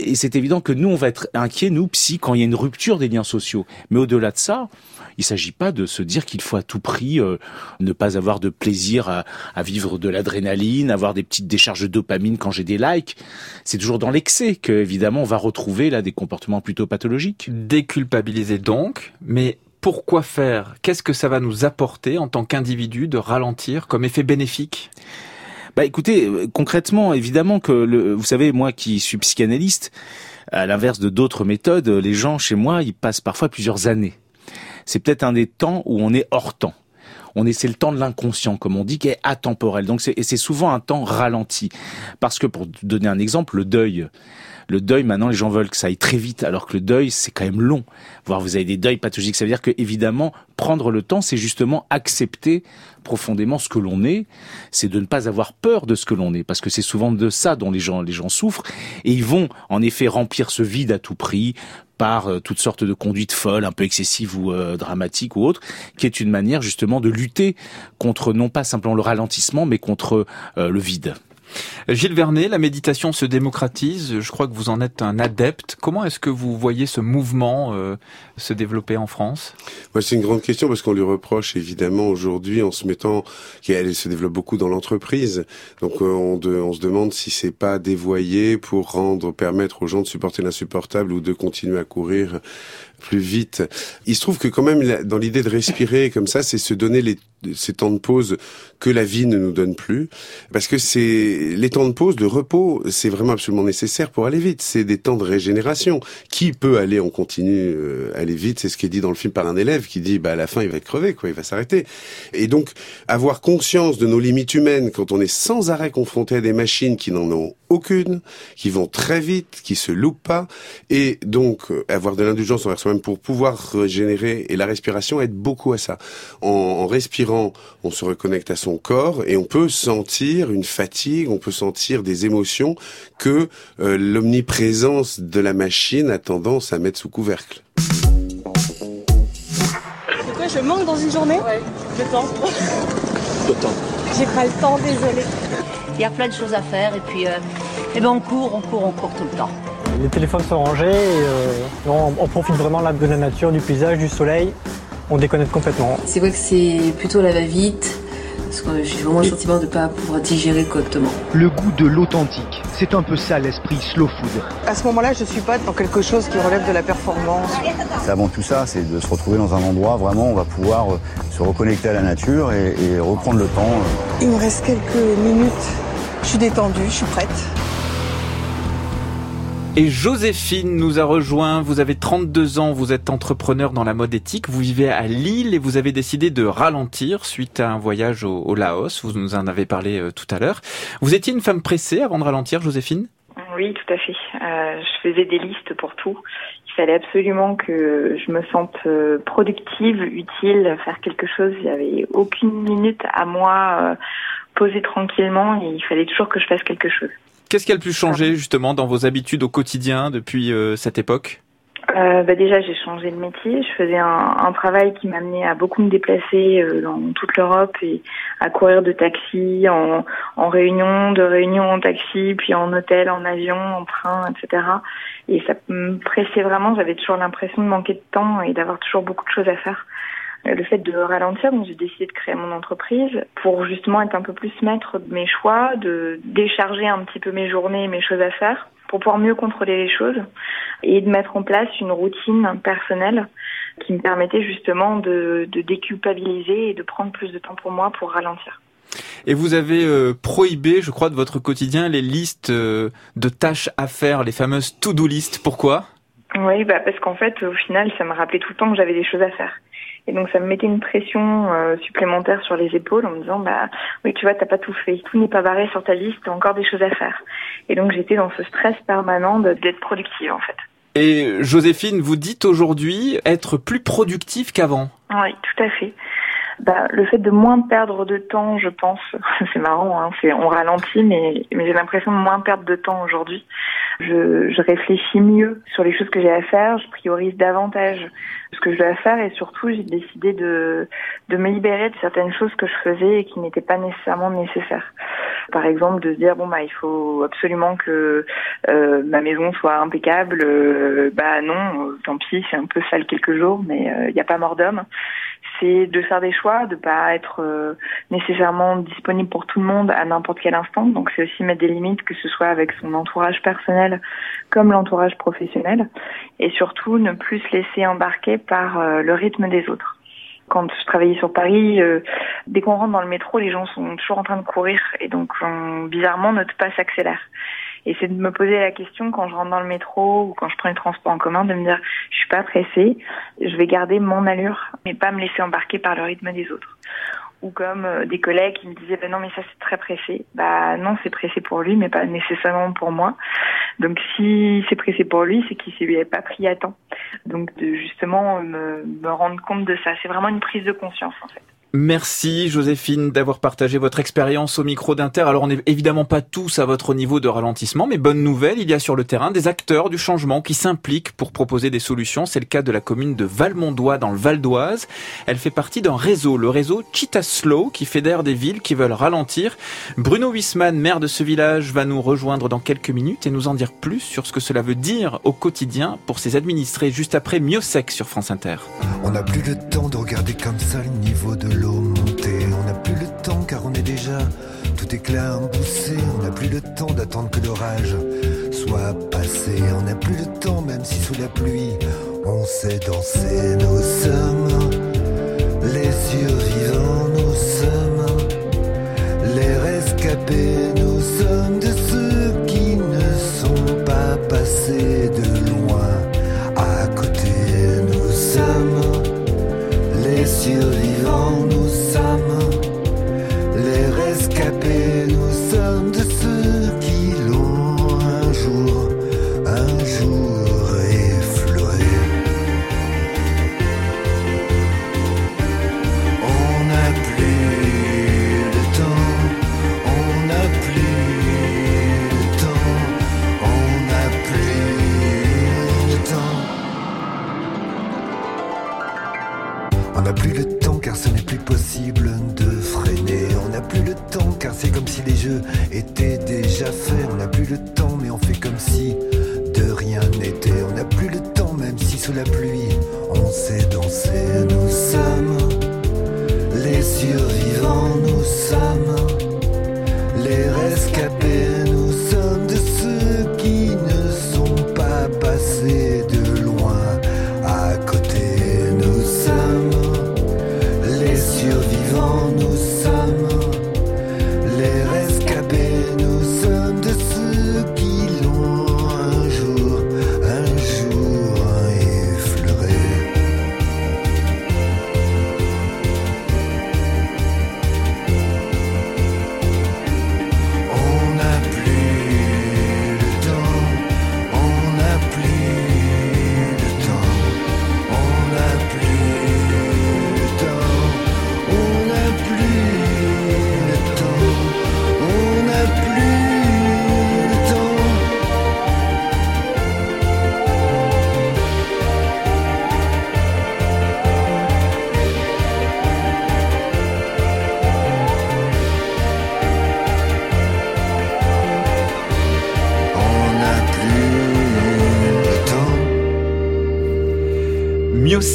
Et c'est évident que nous, on va être inquiets, nous, psy, quand il y a une rupture des liens sociaux. Mais au-delà de ça, il ne s'agit pas de se dire qu'il faut à tout prix euh, ne pas avoir de plaisir à, à vivre de l'adrénaline, avoir des petites décharges de dopamine quand j'ai des likes. C'est toujours dans l'excès que, évidemment, on va retrouver là des comportements plutôt pathologiques. Déculpabiliser donc, mais pourquoi faire? Qu'est-ce que ça va nous apporter en tant qu'individu de ralentir comme effet bénéfique? Bah écoutez, euh, concrètement, évidemment que le, vous savez, moi qui suis psychanalyste, à l'inverse de d'autres méthodes, les gens chez moi, ils passent parfois plusieurs années. C'est peut-être un des temps où on est hors temps. On est, c'est le temps de l'inconscient, comme on dit, qui est atemporel. Donc c'est, et c'est souvent un temps ralenti. Parce que, pour donner un exemple, le deuil. Le deuil, maintenant, les gens veulent que ça aille très vite, alors que le deuil, c'est quand même long. Voire vous avez des deuils pathologiques. Ça veut dire que, évidemment, prendre le temps, c'est justement accepter profondément ce que l'on est. C'est de ne pas avoir peur de ce que l'on est, parce que c'est souvent de ça dont les gens, les gens souffrent. Et ils vont, en effet, remplir ce vide à tout prix par euh, toutes sortes de conduites folles, un peu excessives ou euh, dramatiques ou autres, qui est une manière justement de lutter contre non pas simplement le ralentissement, mais contre euh, le vide. Gilles Vernet, la méditation se démocratise. Je crois que vous en êtes un adepte. Comment est-ce que vous voyez ce mouvement euh, se développer en France? C'est une grande question parce qu'on lui reproche évidemment aujourd'hui en se mettant qu'elle se développe beaucoup dans l'entreprise. Donc euh, on, se demande si c'est pas dévoyé pour permettre aux gens de supporter l'insupportable ou de continuer à courir plus vite. Il se trouve que quand même, dans l'idée de respirer comme ça, c'est se donner les, ces temps de pause que la vie ne nous donne plus. Parce que c'est les temps de pause, de repos, c'est vraiment absolument nécessaire pour aller vite. C'est des temps de régénération. Qui peut aller en continu, euh, aller vite? C'est ce qui est dit dans le film par un élève qui dit, bah à la fin, il va crever, quoi, il va s'arrêter. Et donc, avoir conscience de nos limites humaines quand on est sans arrêt confronté à des machines qui n'en ont aucune, qui vont très vite, qui se loupent pas, et donc euh, avoir de l'indulgence envers soi-même pour pouvoir régénérer. Et la respiration aide beaucoup à ça. En, en, respirant, on se reconnecte à son corps et on peut sentir une fatigue, on peut sentir des émotions que euh, l'omniprésence de la machine a tendance à mettre sous couvercle. De quoi je manque dans une journée? Ouais. Le temps. Le temps. J'ai pas le temps, désolé. Il y a plein de choses à faire et puis euh, eh ben on court, on court, on court tout le temps. Les téléphones sont rangés et euh, on, on, profite vraiment là, de la nature, du paysage, du soleil. On déconnecte complètement. C'est vrai que c'est plutôt la va-vite. Parce que j'ai vraiment le sentiment de ne pas pouvoir digérer correctement. Le goût de l'authentique, c'est un peu ça l'esprit slow food. À ce moment-là, je suis pas dans quelque chose qui relève de la performance. C'est avant tout ça, c'est de se retrouver dans un endroit vraiment où on va pouvoir se reconnecter à la nature et, et reprendre le temps. Il me reste quelques minutes. Je suis détendue, je suis prête. Et Joséphine nous a rejoint. Vous avez 32 ans, vous êtes entrepreneur dans la mode éthique. Vous vivez à Lille et vous avez décidé de ralentir suite à un voyage au, Laos. Vous nous en avez parlé euh, tout à l'heure. Vous étiez une femme pressée avant de ralentir, Joséphine? Oui, tout à fait. Euh, je faisais des listes pour tout. Il fallait absolument que je me sente euh, productive, utile, faire quelque chose. Il n'y avait aucune minute à moi euh, poser tranquillement et il fallait toujours que je fasse quelque chose. Qu'est-ce qui a le plus changé justement dans vos habitudes au quotidien depuis euh, cette époque? Euh, bah déjà, j'ai changé de métier. Je faisais un, un travail qui m'amenait à beaucoup me déplacer euh, dans toute l'Europe et à courir de taxi, en, en réunion, de réunion en taxi, puis en hôtel, en avion, en train, etc. Et ça me pressait vraiment. J'avais toujours l'impression de manquer de temps et d'avoir toujours beaucoup de choses à faire le fait de ralentir, donc j'ai décidé de créer mon entreprise pour justement être un peu plus maître de mes choix, de décharger un petit peu mes journées et mes choses à faire pour pouvoir mieux contrôler les choses et de mettre en place une routine personnelle qui me permettait justement de, de déculpabiliser et de prendre plus de temps pour moi pour ralentir. Et vous avez euh, prohibé, je crois, de votre quotidien les listes euh, de tâches à faire, les fameuses to-do list. Pourquoi? Oui, bah parce qu'en fait, au final, ça me rappelait tout le temps que j'avais des choses à faire. Et donc ça me mettait une pression euh, supplémentaire sur les épaules en me disant bah oui tu vois t'as pas tout fait, tout n'est pas barré sur ta liste, t'as encore des choses à faire. Et donc j'étais dans ce stress permanent d'être productive en fait. Et Joséphine, vous dites aujourd'hui être plus productif qu'avant. Oui, tout à fait. Bah, le fait de moins perdre de temps, je pense, c'est marrant, hein, c'est on ralentit, mais, mais j'ai l'impression de moins perdre de temps aujourd'hui. Je, je réfléchis mieux sur les choses que j'ai à faire, je priorise davantage ce que je dois faire et surtout j'ai décidé de, de me libérer de certaines choses que je faisais et qui n'étaient pas nécessairement nécessaires. Par exemple, de se dire bon bah il faut absolument que euh, ma maison soit impeccable. Euh, bah non, euh, tant pis, c'est un peu sale quelques jours, mais il euh, n'y a pas mort d'homme c'est de faire des choix, de pas être euh, nécessairement disponible pour tout le monde à n'importe quel instant. Donc c'est aussi mettre des limites, que ce soit avec son entourage personnel comme l'entourage professionnel, et surtout ne plus se laisser embarquer par euh, le rythme des autres. Quand je travaillais sur Paris, euh, dès qu'on rentre dans le métro, les gens sont toujours en train de courir et donc on, bizarrement notre pas s'accélère. Et c'est de me poser la question quand je rentre dans le métro ou quand je prends les transports en commun de me dire je suis pas pressée, je vais garder mon allure mais pas me laisser embarquer par le rythme des autres. Ou comme euh, des collègues qui me disaient bah non mais ça c'est très pressé. Bah non c'est pressé pour lui mais pas nécessairement pour moi. Donc si c'est pressé pour lui c'est qu'il s'y est pas pris à temps. Donc de justement me, me rendre compte de ça. C'est vraiment une prise de conscience en fait. Merci Joséphine d'avoir partagé votre expérience au micro d'Inter. Alors on n'est évidemment pas tous à votre niveau de ralentissement, mais bonne nouvelle, il y a sur le terrain des acteurs du changement qui s'impliquent pour proposer des solutions. C'est le cas de la commune de Valmondois dans le Val d'Oise. Elle fait partie d'un réseau, le réseau Cheetah Slow, qui fédère des villes qui veulent ralentir. Bruno Wisman, maire de ce village, va nous rejoindre dans quelques minutes et nous en dire plus sur ce que cela veut dire au quotidien pour ses administrés juste après Miosec sur France Inter. L'eau. On n'a plus le temps car on est déjà tout éclat emboussé. On n'a plus le temps d'attendre que l'orage soit passé. On n'a plus le temps même si sous la pluie on sait danser. Nous sommes les survivants, nous sommes les rescapés. Nous sommes de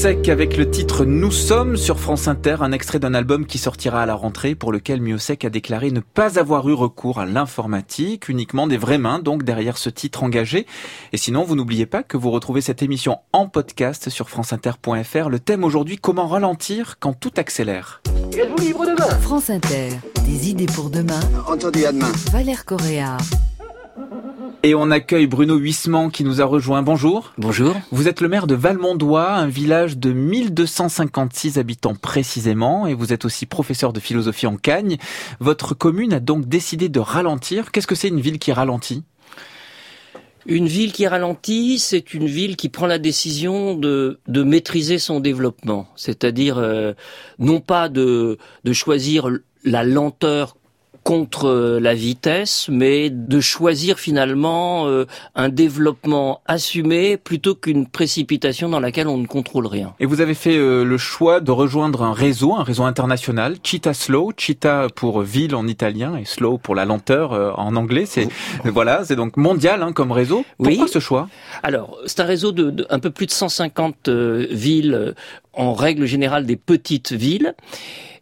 avec le titre Nous sommes sur France Inter, un extrait d'un album qui sortira à la rentrée pour lequel Miosec a déclaré ne pas avoir eu recours à l'informatique, uniquement des vraies mains donc derrière ce titre engagé. Et sinon, vous n'oubliez pas que vous retrouvez cette émission en podcast sur franceinter.fr. Le thème aujourd'hui, comment ralentir quand tout accélère. Êtes-vous libre demain? France Inter, des idées pour demain. Entendu, à demain. Valère Correa. Et on accueille Bruno Huisman qui nous a rejoint. Bonjour. Bonjour. Vous êtes le maire de Valmondois, un village de 1256 habitants précisément, et vous êtes aussi professeur de philosophie en Cagne. Votre commune a donc décidé de ralentir. Qu'est-ce que c'est une ville qui ralentit? Une ville qui ralentit, c'est une ville qui prend la décision de, de maîtriser son développement, c'est-à-dire euh, non pas de, de choisir la lenteur contre la vitesse, mais de choisir finalement euh, un développement assumé plutôt qu'une précipitation dans laquelle on ne contrôle rien. Et vous avez fait euh, le choix de rejoindre un réseau, un réseau international, Cheetah Slow, Cheetah pour ville en italien et Slow pour la lenteur euh, en anglais. C'est voilà, c'est donc mondial hein, comme réseau. Pourquoi Oui. ce choix? Alors, c'est un réseau de, de un peu plus de 150 euh, villes, euh, en règle générale des petites villes.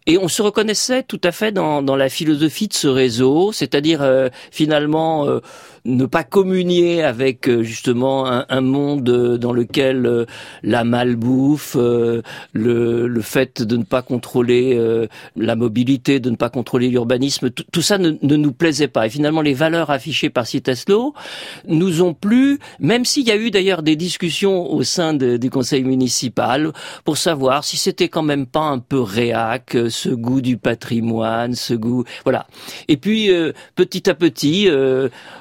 Et on se reconnaissait tout à fait dans, la philosophie de ce réseau, c'est-à-dire euh, finalement euh, ne pas communier avec euh, justement un, un monde euh, dans lequel euh, la malbouffe, le, le fait de ne pas contrôler la mobilité, de ne pas contrôler l'urbanisme, tout, ça ne, ne nous plaisait pas. Et finalement, les valeurs affichées par Citeslo nous ont plu, même s'il y a eu d'ailleurs des discussions au sein de- du conseil municipal pour savoir si c'était quand même pas un peu réac, ce goût du patrimoine, ce goût, voilà. Et puis petit à petit,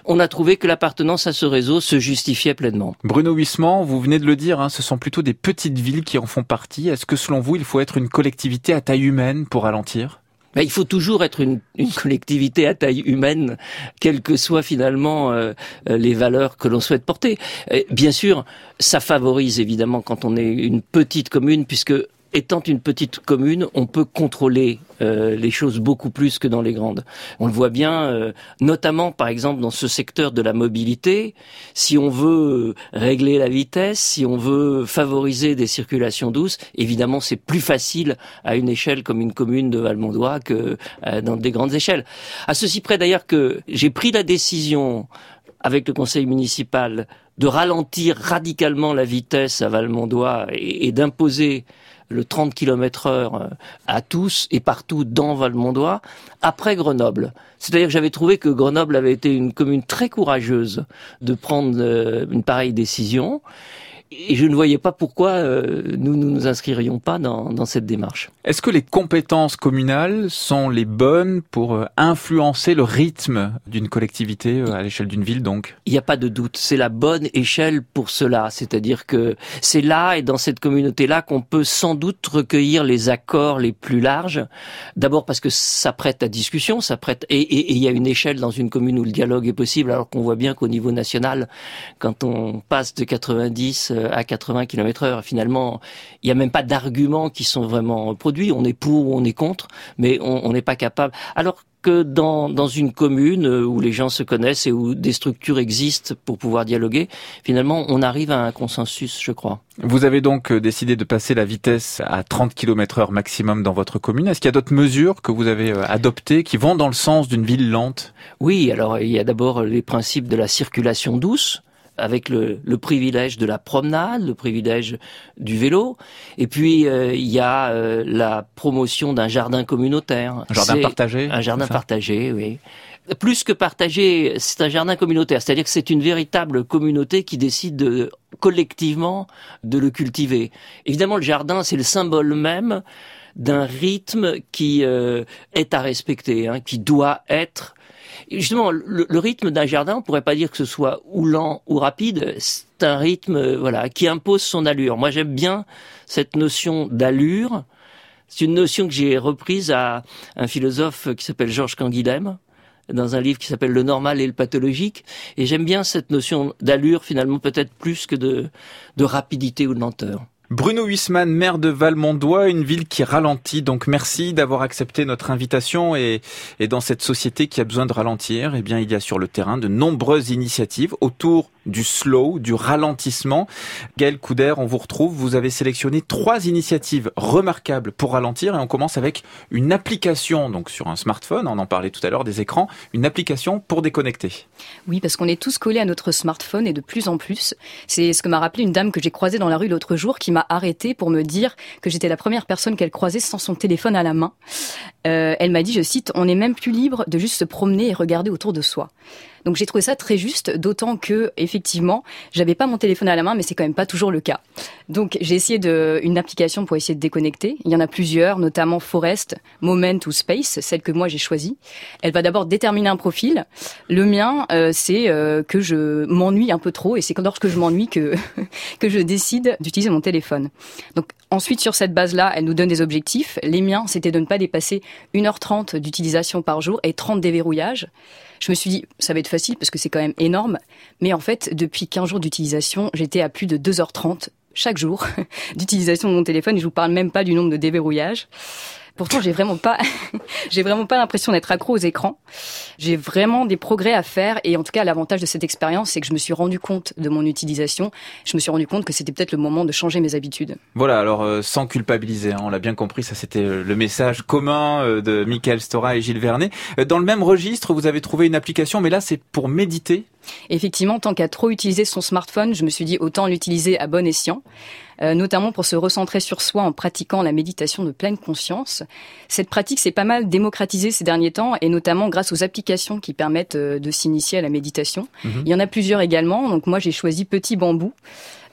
on a trouvé que l'appartenance à ce réseau se justifiait pleinement. Bruno Huissement, vous venez de le dire, hein, ce sont plutôt des petites villes qui en font partie. Est-ce que selon vous, il faut être une collectivité à taille humaine pour ralentir? Il faut toujours être une, une, collectivité à taille humaine, quelles que soient finalement euh, euh, les valeurs que l'on souhaite porter. bien sûr, ça favorise évidemment quand on est une petite commune, puisque étant une petite commune, on peut contrôler euh, les choses beaucoup plus que dans les grandes. On le voit bien, euh, notamment par exemple dans ce secteur de la mobilité. Si on veut régler la vitesse, si on veut favoriser des circulations douces, évidemment c'est plus facile à une échelle comme une commune de Valmondois que euh, dans des grandes échelles. À ceci près d'ailleurs que j'ai pris la décision avec le conseil municipal de ralentir radicalement la vitesse à Valmondois et d'imposer le 30 km heure à tous et partout dans Valmondois, après Grenoble. C'est-à-dire que j'avais trouvé que Grenoble avait été une commune très courageuse de prendre euh, une pareille décision et je ne voyais pas pourquoi euh, nous ne nous inscririons pas dans, dans cette démarche. Est-ce que les compétences communales sont les bonnes pour euh, influencer le rythme d'une collectivité euh, à l'échelle d'une ville donc? Il n'y a pas de doute, c'est la bonne échelle pour cela, c'est-à-dire que c'est là et dans cette communauté-là qu'on peut sans doute recueillir les accords les plus larges. D'abord parce que ça prête à discussion, ça prête et il y a une échelle dans une commune où le dialogue est possible alors qu'on voit bien qu'au niveau national quand on passe de 90 à 80 km heure. Finalement, il n'y a même pas d'arguments qui sont vraiment produits. On est pour ou on est contre, mais on n'est pas capable. Alors que dans, dans une commune euh, où les gens se connaissent et où des structures existent pour pouvoir dialoguer, finalement, on arrive à un consensus, je crois. Vous avez donc euh, décidé de passer la vitesse à 30 km heure maximum dans votre commune. Est-ce qu'il y a d'autres mesures que vous avez euh, adoptées qui vont dans le sens d'une ville lente? Oui, alors il y a d'abord les principes de la circulation douce avec le, le, privilège de la promenade, le privilège du vélo, et puis euh, il y a euh, la promotion d'un jardin communautaire. Un jardin partagé Un jardin partagé, oui. Plus que partagé, c'est un jardin communautaire, c'est-à-dire que c'est une véritable communauté qui décide de, collectivement de le cultiver. Évidemment, le jardin, c'est le symbole même d'un rythme qui euh, est à respecter, hein, qui doit être justement, le, rythme d'un jardin, on pourrait pas dire que ce soit ou lent ou rapide. C'est un rythme, euh, voilà, qui impose son allure. Moi, j'aime bien cette notion d'allure. C'est une notion que j'ai reprise à un philosophe qui s'appelle Georges Canguilhem dans un livre qui s'appelle Le normal et le pathologique. Et j'aime bien cette notion d'allure, finalement, peut-être plus que de, de rapidité ou de lenteur. Bruno Huisman, maire de Valmondois, une ville qui ralentit. Donc merci d'avoir accepté notre invitation et, dans cette société qui a besoin de ralentir, eh bien il y a sur le terrain de nombreuses initiatives autour du slow, du ralentissement. Gaël Couder, on vous retrouve. Vous avez sélectionné trois initiatives remarquables pour ralentir et on commence avec une application, donc sur un smartphone, on en parlait tout à l'heure des écrans, une application pour déconnecter. Oui, parce qu'on est tous collés à notre smartphone et de plus en plus. C'est ce que m'a rappelé une dame que j'ai croisée dans la rue l'autre jour qui m'a arrêté pour me dire que j'étais la première personne qu'elle croisait sans son téléphone à la main. Euh, elle m'a dit, je cite, on est même plus libre de juste se promener et regarder autour de soi. Donc j'ai trouvé ça très juste, d'autant que effectivement, j'avais pas mon téléphone à la main, mais c'est quand même pas toujours le cas. Donc j'ai essayé de une application pour essayer de déconnecter. Il y en a plusieurs, notamment Forest, Moment ou Space, celle que moi j'ai choisie. Elle va d'abord déterminer un profil. Le mien, euh, c'est euh, que je m'ennuie un peu trop, et c'est lorsque je m'ennuie que que je décide d'utiliser mon téléphone. Donc ensuite sur cette base-là, elle nous donne des objectifs. Les miens, c'était de ne pas dépasser 1h30 d'utilisation par jour et 30 déverrouillages. Je me suis dit, ça va être facile parce que c'est quand même énorme. Mais en fait, depuis 15 jours d'utilisation, j'étais à plus de 2h30 chaque jour d'utilisation de mon téléphone et je vous parle même pas du nombre de déverrouillages. Pourtant, j'ai vraiment pas, j'ai vraiment pas l'impression d'être accro aux écrans. J'ai vraiment des progrès à faire et en tout cas, l'avantage de cette expérience, c'est que je me suis rendu compte de mon utilisation. Je me suis rendu compte que c'était peut-être le moment de changer mes habitudes. Voilà, alors euh, sans culpabiliser, hein, on l'a bien compris, ça c'était euh, le message commun euh, de Michael Stora et Gilles Vernet. Dans le même registre, vous avez trouvé une application, mais là c'est pour méditer. Effectivement, tant qu'à trop utiliser son smartphone, je me suis dit autant l'utiliser à bon escient. Euh, notamment pour se recentrer sur soi en pratiquant la méditation de pleine conscience. Cette pratique s'est pas mal démocratisée ces derniers temps et notamment grâce aux applications qui permettent euh, de s'initier à la méditation. Mhm. Il y en a plusieurs également. Donc moi j'ai choisi Petit Bambou.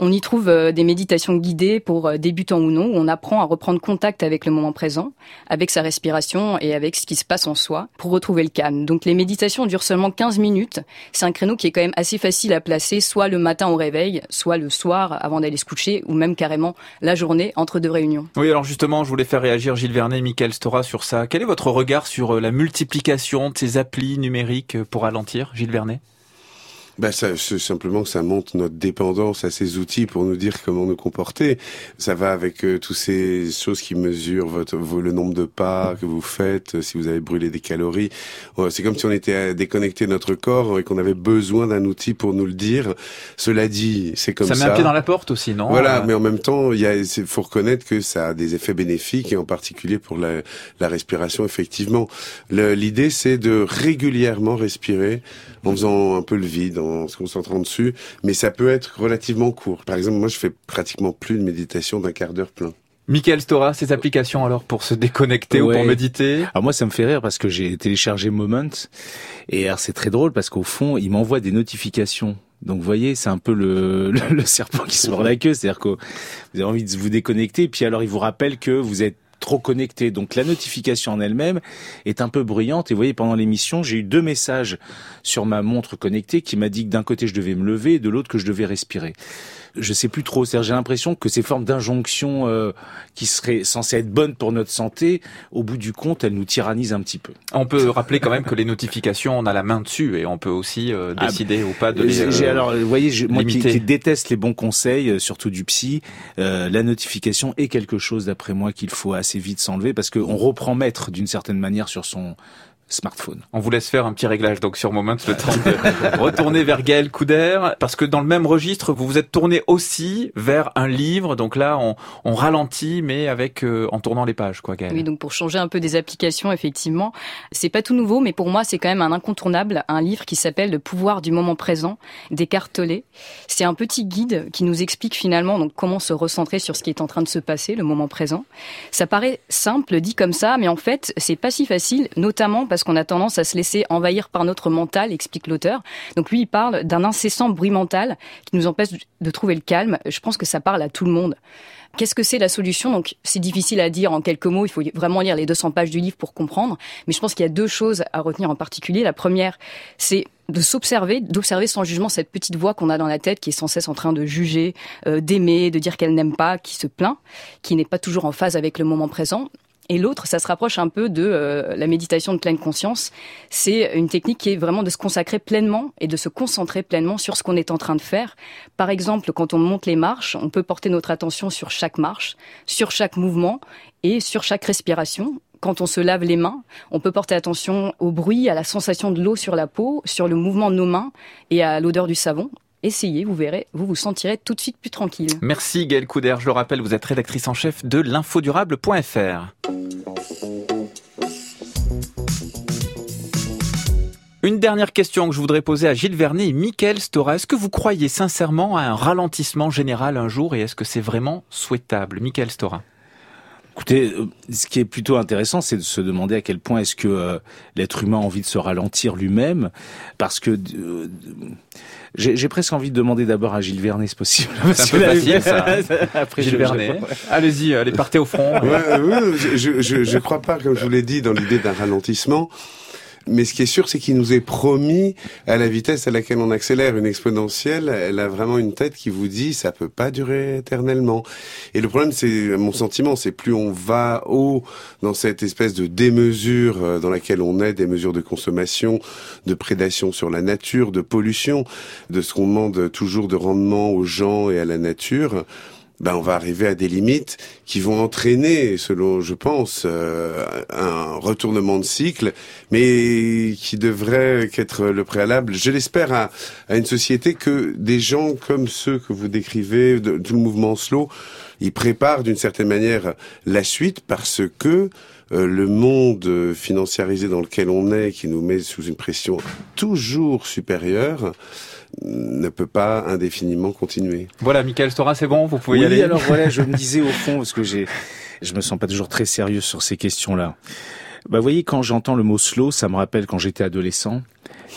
On y trouve euh, des méditations guidées pour euh, débutants ou non, où on apprend à reprendre contact avec le moment présent, avec sa respiration et avec ce qui se passe en soi pour retrouver le calme. Donc les méditations durent seulement 15 minutes. C'est un créneau qui est quand même assez facile à placer, soit le matin au réveil, soit le soir avant d'aller se coucher, ou même carrément la journée entre deux réunions. Oui, alors justement, je voulais faire réagir Gilles Vernet et Michael Stora sur ça. Quel est votre regard sur euh, la multiplication de ces applis numériques pour ralentir, Gilles Vernet? Bah ça, c'est simplement que ça montre notre dépendance à ces outils pour nous dire comment nous comporter. Ça va avec euh, toutes ces choses qui mesurent votre, le nombre de pas que vous faites, euh, si vous avez brûlé des calories. C'est comme si on était à déconnecter notre corps et qu'on avait besoin d'un outil pour nous le dire. Cela dit, c'est comme ça. Ça met un pied dans la porte aussi, non? Voilà, mais en même temps, il y a, faut reconnaître que ça a des effets bénéfiques et en particulier pour la, la respiration, effectivement. L'idée, c'est de régulièrement respirer en faisant un peu le vide, en se concentrant dessus, mais ça peut être relativement court. Par exemple, moi, je fais pratiquement plus de méditation d'un quart d'heure plein. Michael Stora, ces applications alors pour se déconnecter ou pour méditer Alors moi ça me fait rire parce que j'ai téléchargé Moment et alors c'est très drôle parce qu'au fond il m'envoie des notifications. Donc vous voyez c'est un peu le, le, le serpent qui se mord la queue, c'est-à-dire que vous avez envie de vous déconnecter puis alors il vous rappelle que vous êtes trop connecté. Donc la notification en elle-même est un peu bruyante. Et vous voyez, pendant l'émission, j'ai eu deux messages sur ma montre connectée qui m'a dit que d'un côté je devais me lever et de l'autre que je devais respirer je sais plus trop. J'ai l'impression que ces formes d'injonction euh, qui seraient censées être bonnes pour notre santé, au bout du compte, elles nous tyrannisent un petit peu. On peut rappeler quand même que les notifications, on a la main dessus et on peut aussi euh, ah, décider ou pas de les. Euh, alors, vous voyez, moi qui, qui, déteste les bons conseils, euh, surtout du psy, la notification est quelque chose, d'après moi, qu'il faut assez vite s'enlever parce qu'on reprend maître d'une certaine manière sur son smartphone. On vous laisse faire un petit réglage donc sur Moment, le temps de retourner vers Gaël Couder, parce que dans le même registre, vous vous êtes tourné aussi vers un livre, donc là on, on ralentit mais avec euh, en tournant les pages quoi Gaël. Oui, donc pour changer un peu des applications effectivement, c'est pas tout nouveau mais pour moi c'est quand même un incontournable, un livre qui s'appelle Le pouvoir du moment présent d'Écartelé. C'est un petit guide qui nous explique finalement donc comment se recentrer sur ce qui est en train de se passer, le moment présent. Ça paraît simple dit comme ça, mais en fait, c'est pas si facile notamment parce parce qu'on a tendance à se laisser envahir par notre mental, explique l'auteur. Donc lui, il parle d'un incessant bruit mental qui nous empêche de trouver le calme. Je pense que ça parle à tout le monde. Qu'est-ce que c'est la solution? Donc c'est difficile à dire en quelques mots, il faut vraiment lire les 200 pages du livre pour comprendre, mais je pense qu'il y a deux choses à retenir en particulier. La première, c'est de s'observer, d'observer sans jugement cette petite voix qu'on a dans la tête qui est sans cesse en train de juger, euh, d'aimer, de dire qu'elle n'aime pas, qui se plaint, qui n'est pas toujours en phase avec le moment présent. Et l'autre, ça se rapproche un peu de euh, la méditation de pleine conscience. C'est une technique qui est vraiment de se consacrer pleinement et de se concentrer pleinement sur ce qu'on est en train de faire. Par exemple, quand on monte les marches, on peut porter notre attention sur chaque marche, sur chaque mouvement et sur chaque respiration quand on se lave les mains, on peut porter attention au bruit, à la sensation de l'eau sur la peau, sur le mouvement de nos mains et à l'odeur du savon. Essayez, vous verrez, vous vous sentirez tout de suite plus tranquille. Merci Gaëlle Couder, je le rappelle, vous êtes rédactrice en chef de l'infodurable.fr. Une dernière question que je voudrais poser à Gilles Vernet et Michael Stora. Est-ce que vous croyez sincèrement à un ralentissement général un jour et est-ce que c'est vraiment souhaitable? Michael Stora Écoutez, euh, ce qui est plutôt intéressant, c'est de se demander à quel point est-ce que euh, l'être humain a envie de se ralentir lui-même, parce que euh, j'ai presque envie de demander d'abord à Gilles Vernet, c'est possible. C'est un peu facile, ça. Après Gilles Vernet. Allez-y, allez, partez au front. Ouais, je, je, je crois pas, comme je vous l'ai dit, dans l'idée d'un ralentissement mais ce qui est sûr, c'est qu'il nous est promis à la vitesse à laquelle on accélère une exponentielle, elle a vraiment une tête qui vous dit ça peut pas durer éternellement. Et le problème, c'est mon sentiment, c'est plus on va haut dans cette espèce de démesure euh, dans laquelle on est, des mesures de consommation, de prédation sur la nature, de pollution, de ce qu'on demande toujours de rendement aux gens et à la nature ben on va arriver à des limites qui vont entraîner, selon je pense, euh, un retournement de cycle, mais qui devrait être le préalable, je l'espère, à, à, une société que des gens comme ceux que vous décrivez, de, tout le mouvement slow, ils préparent d'une certaine manière la suite parce que euh, le monde financiarisé dans lequel on est, qui nous met sous une pression toujours supérieure, ne peut pas indéfiniment continuer. Voilà, Michael Stora, c'est bon, vous pouvez y aller. alors voilà, je me disais au fond, parce que j'ai, je me sens pas toujours très sérieux sur ces questions-là. Bah, vous voyez, quand j'entends le mot slow, ça me rappelle quand j'étais adolescent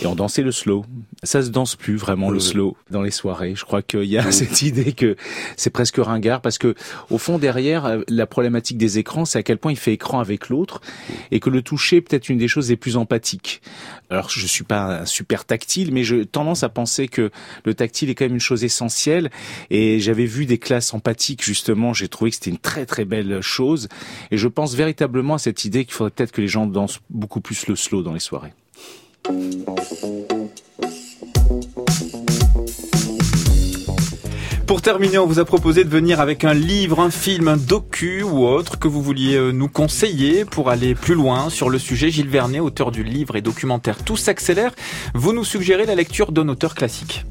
et on dansait le slow. Ça se danse plus vraiment le slow dans les soirées. Je crois qu'il y a cette idée que c'est presque ringard parce que au fond derrière euh, la problématique des écrans, c'est à quel point il fait écran avec l'autre et que le toucher est peut-être une des choses les plus empathiques. Alors je suis pas un super tactile, mais j'ai tendance à penser que le tactile est quand même une chose essentielle. Et j'avais vu des classes empathiques justement. J'ai trouvé que c'était une très très belle chose. Et je pense véritablement à cette idée qu'il faudrait peut-être que les gens dansent beaucoup plus le slow dans les soirées. Pour terminer, on vous a proposé de venir avec un livre, un film, un docu ou autre que vous vouliez euh, nous conseiller pour aller plus loin sur le sujet. Gilles Vernet, auteur du livre et documentaire Tout s'accélère, vous nous suggérez la lecture d'un auteur classique.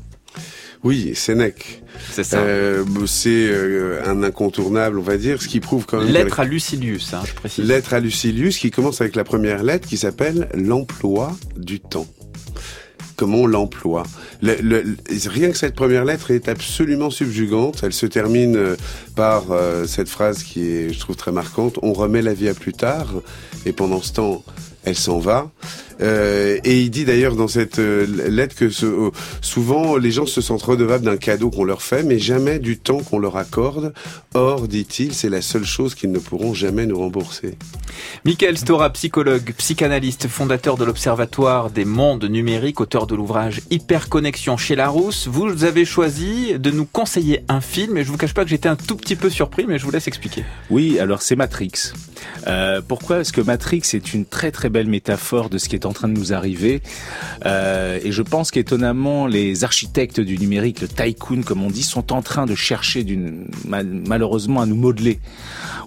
Oui, Sénèque. C'est ça. Euh, c'est euh, un incontournable, on va dire, ce qui prouve quand même... Lettre à Lucilius, hein, je précise. Lettre à Lucilius, qui commence avec la première lettre, qui s'appelle l'emploi du temps comment on l'emploie? Le, le, rien que cette première lettre est absolument subjugante. Elle se termine euh, par euh, cette phrase qui est, je trouve, très marquante. On remet la vie à plus tard. Et pendant ce temps, elle s'en va. Euh, et il dit d'ailleurs dans cette euh, lettre que ce, euh, souvent les gens se sentent redevables d'un cadeau qu'on leur fait, mais jamais du temps qu'on leur accorde. Or, dit-il, c'est la seule chose qu'ils ne pourront jamais nous rembourser. Michael Stora, psychologue, psychanalyste, fondateur de l'Observatoire des mondes numériques, auteur de l'ouvrage Hyperconnexion chez Larousse, vous avez choisi de nous conseiller un film et je vous cache pas que j'étais un tout petit peu surpris, mais je vous laisse expliquer. Oui, alors c'est Matrix. Euh, pourquoi Parce que Matrix est une très très belle métaphore de ce qui est en train de nous arriver. Euh, et je pense qu'étonnamment, les architectes du numérique, le tycoon comme on dit, sont en train de chercher d'une, malheureusement à nous modeler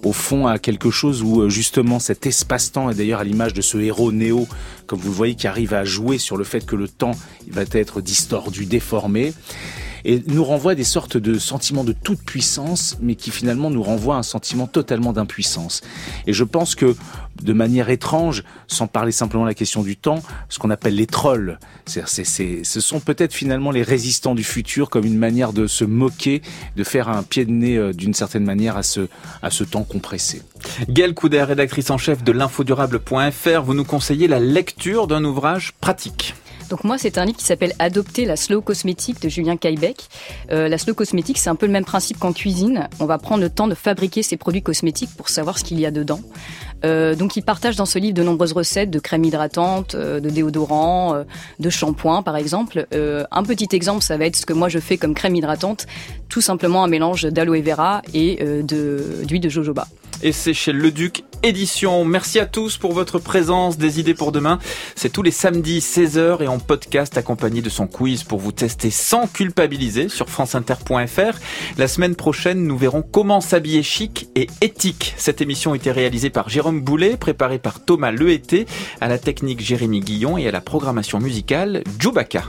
au fond à quelque chose où euh, justement cet espace-temps, et d'ailleurs à l'image de ce héros Néo, comme vous le voyez, qui arrive à jouer sur le fait que le temps va être distordu, déformé, et nous renvoie à des sortes de sentiments de toute puissance, mais qui finalement nous renvoient à un sentiment totalement d'impuissance. Et je pense que de manière étrange, sans parler simplement de la question du temps, ce qu'on appelle les trolls, c'est, ce sont peut-être finalement les résistants du futur comme une manière de se moquer, de faire un pied de nez euh, d'une certaine manière à ce, à ce temps compressé. Gaëlle Couder, rédactrice en chef de l'infodurable.fr, vous nous conseillez la lecture d'un ouvrage pratique. Donc moi, c'est un livre qui s'appelle Adopter la slow cosmétique de Julien Kaibeck. Euh, la slow cosmétique, c'est un peu le même principe qu'en cuisine. On va prendre le temps de fabriquer ses produits cosmétiques pour savoir ce qu'il y a dedans. Euh, donc il partage dans ce livre de nombreuses recettes de crème hydratante, euh, de déodorant, euh, de shampoing par exemple. Un petit exemple, ça va être ce que moi je fais comme crème hydratante, tout simplement un mélange d'aloe vera et euh, de d'huile de jojoba. Et c'est chez Le Duc Édition. Merci à tous pour votre présence. Des idées pour demain. C'est tous les samedis 16h et en podcast accompagné de son quiz pour vous tester sans culpabiliser sur franceinter.fr. La semaine prochaine, nous verrons comment s'habiller chic et éthique. Cette émission a été réalisée par Jérôme Jérôme Boulet, préparé par Thomas Lehété, à la technique Jérémy Guillon et à la programmation musicale Djoubaka.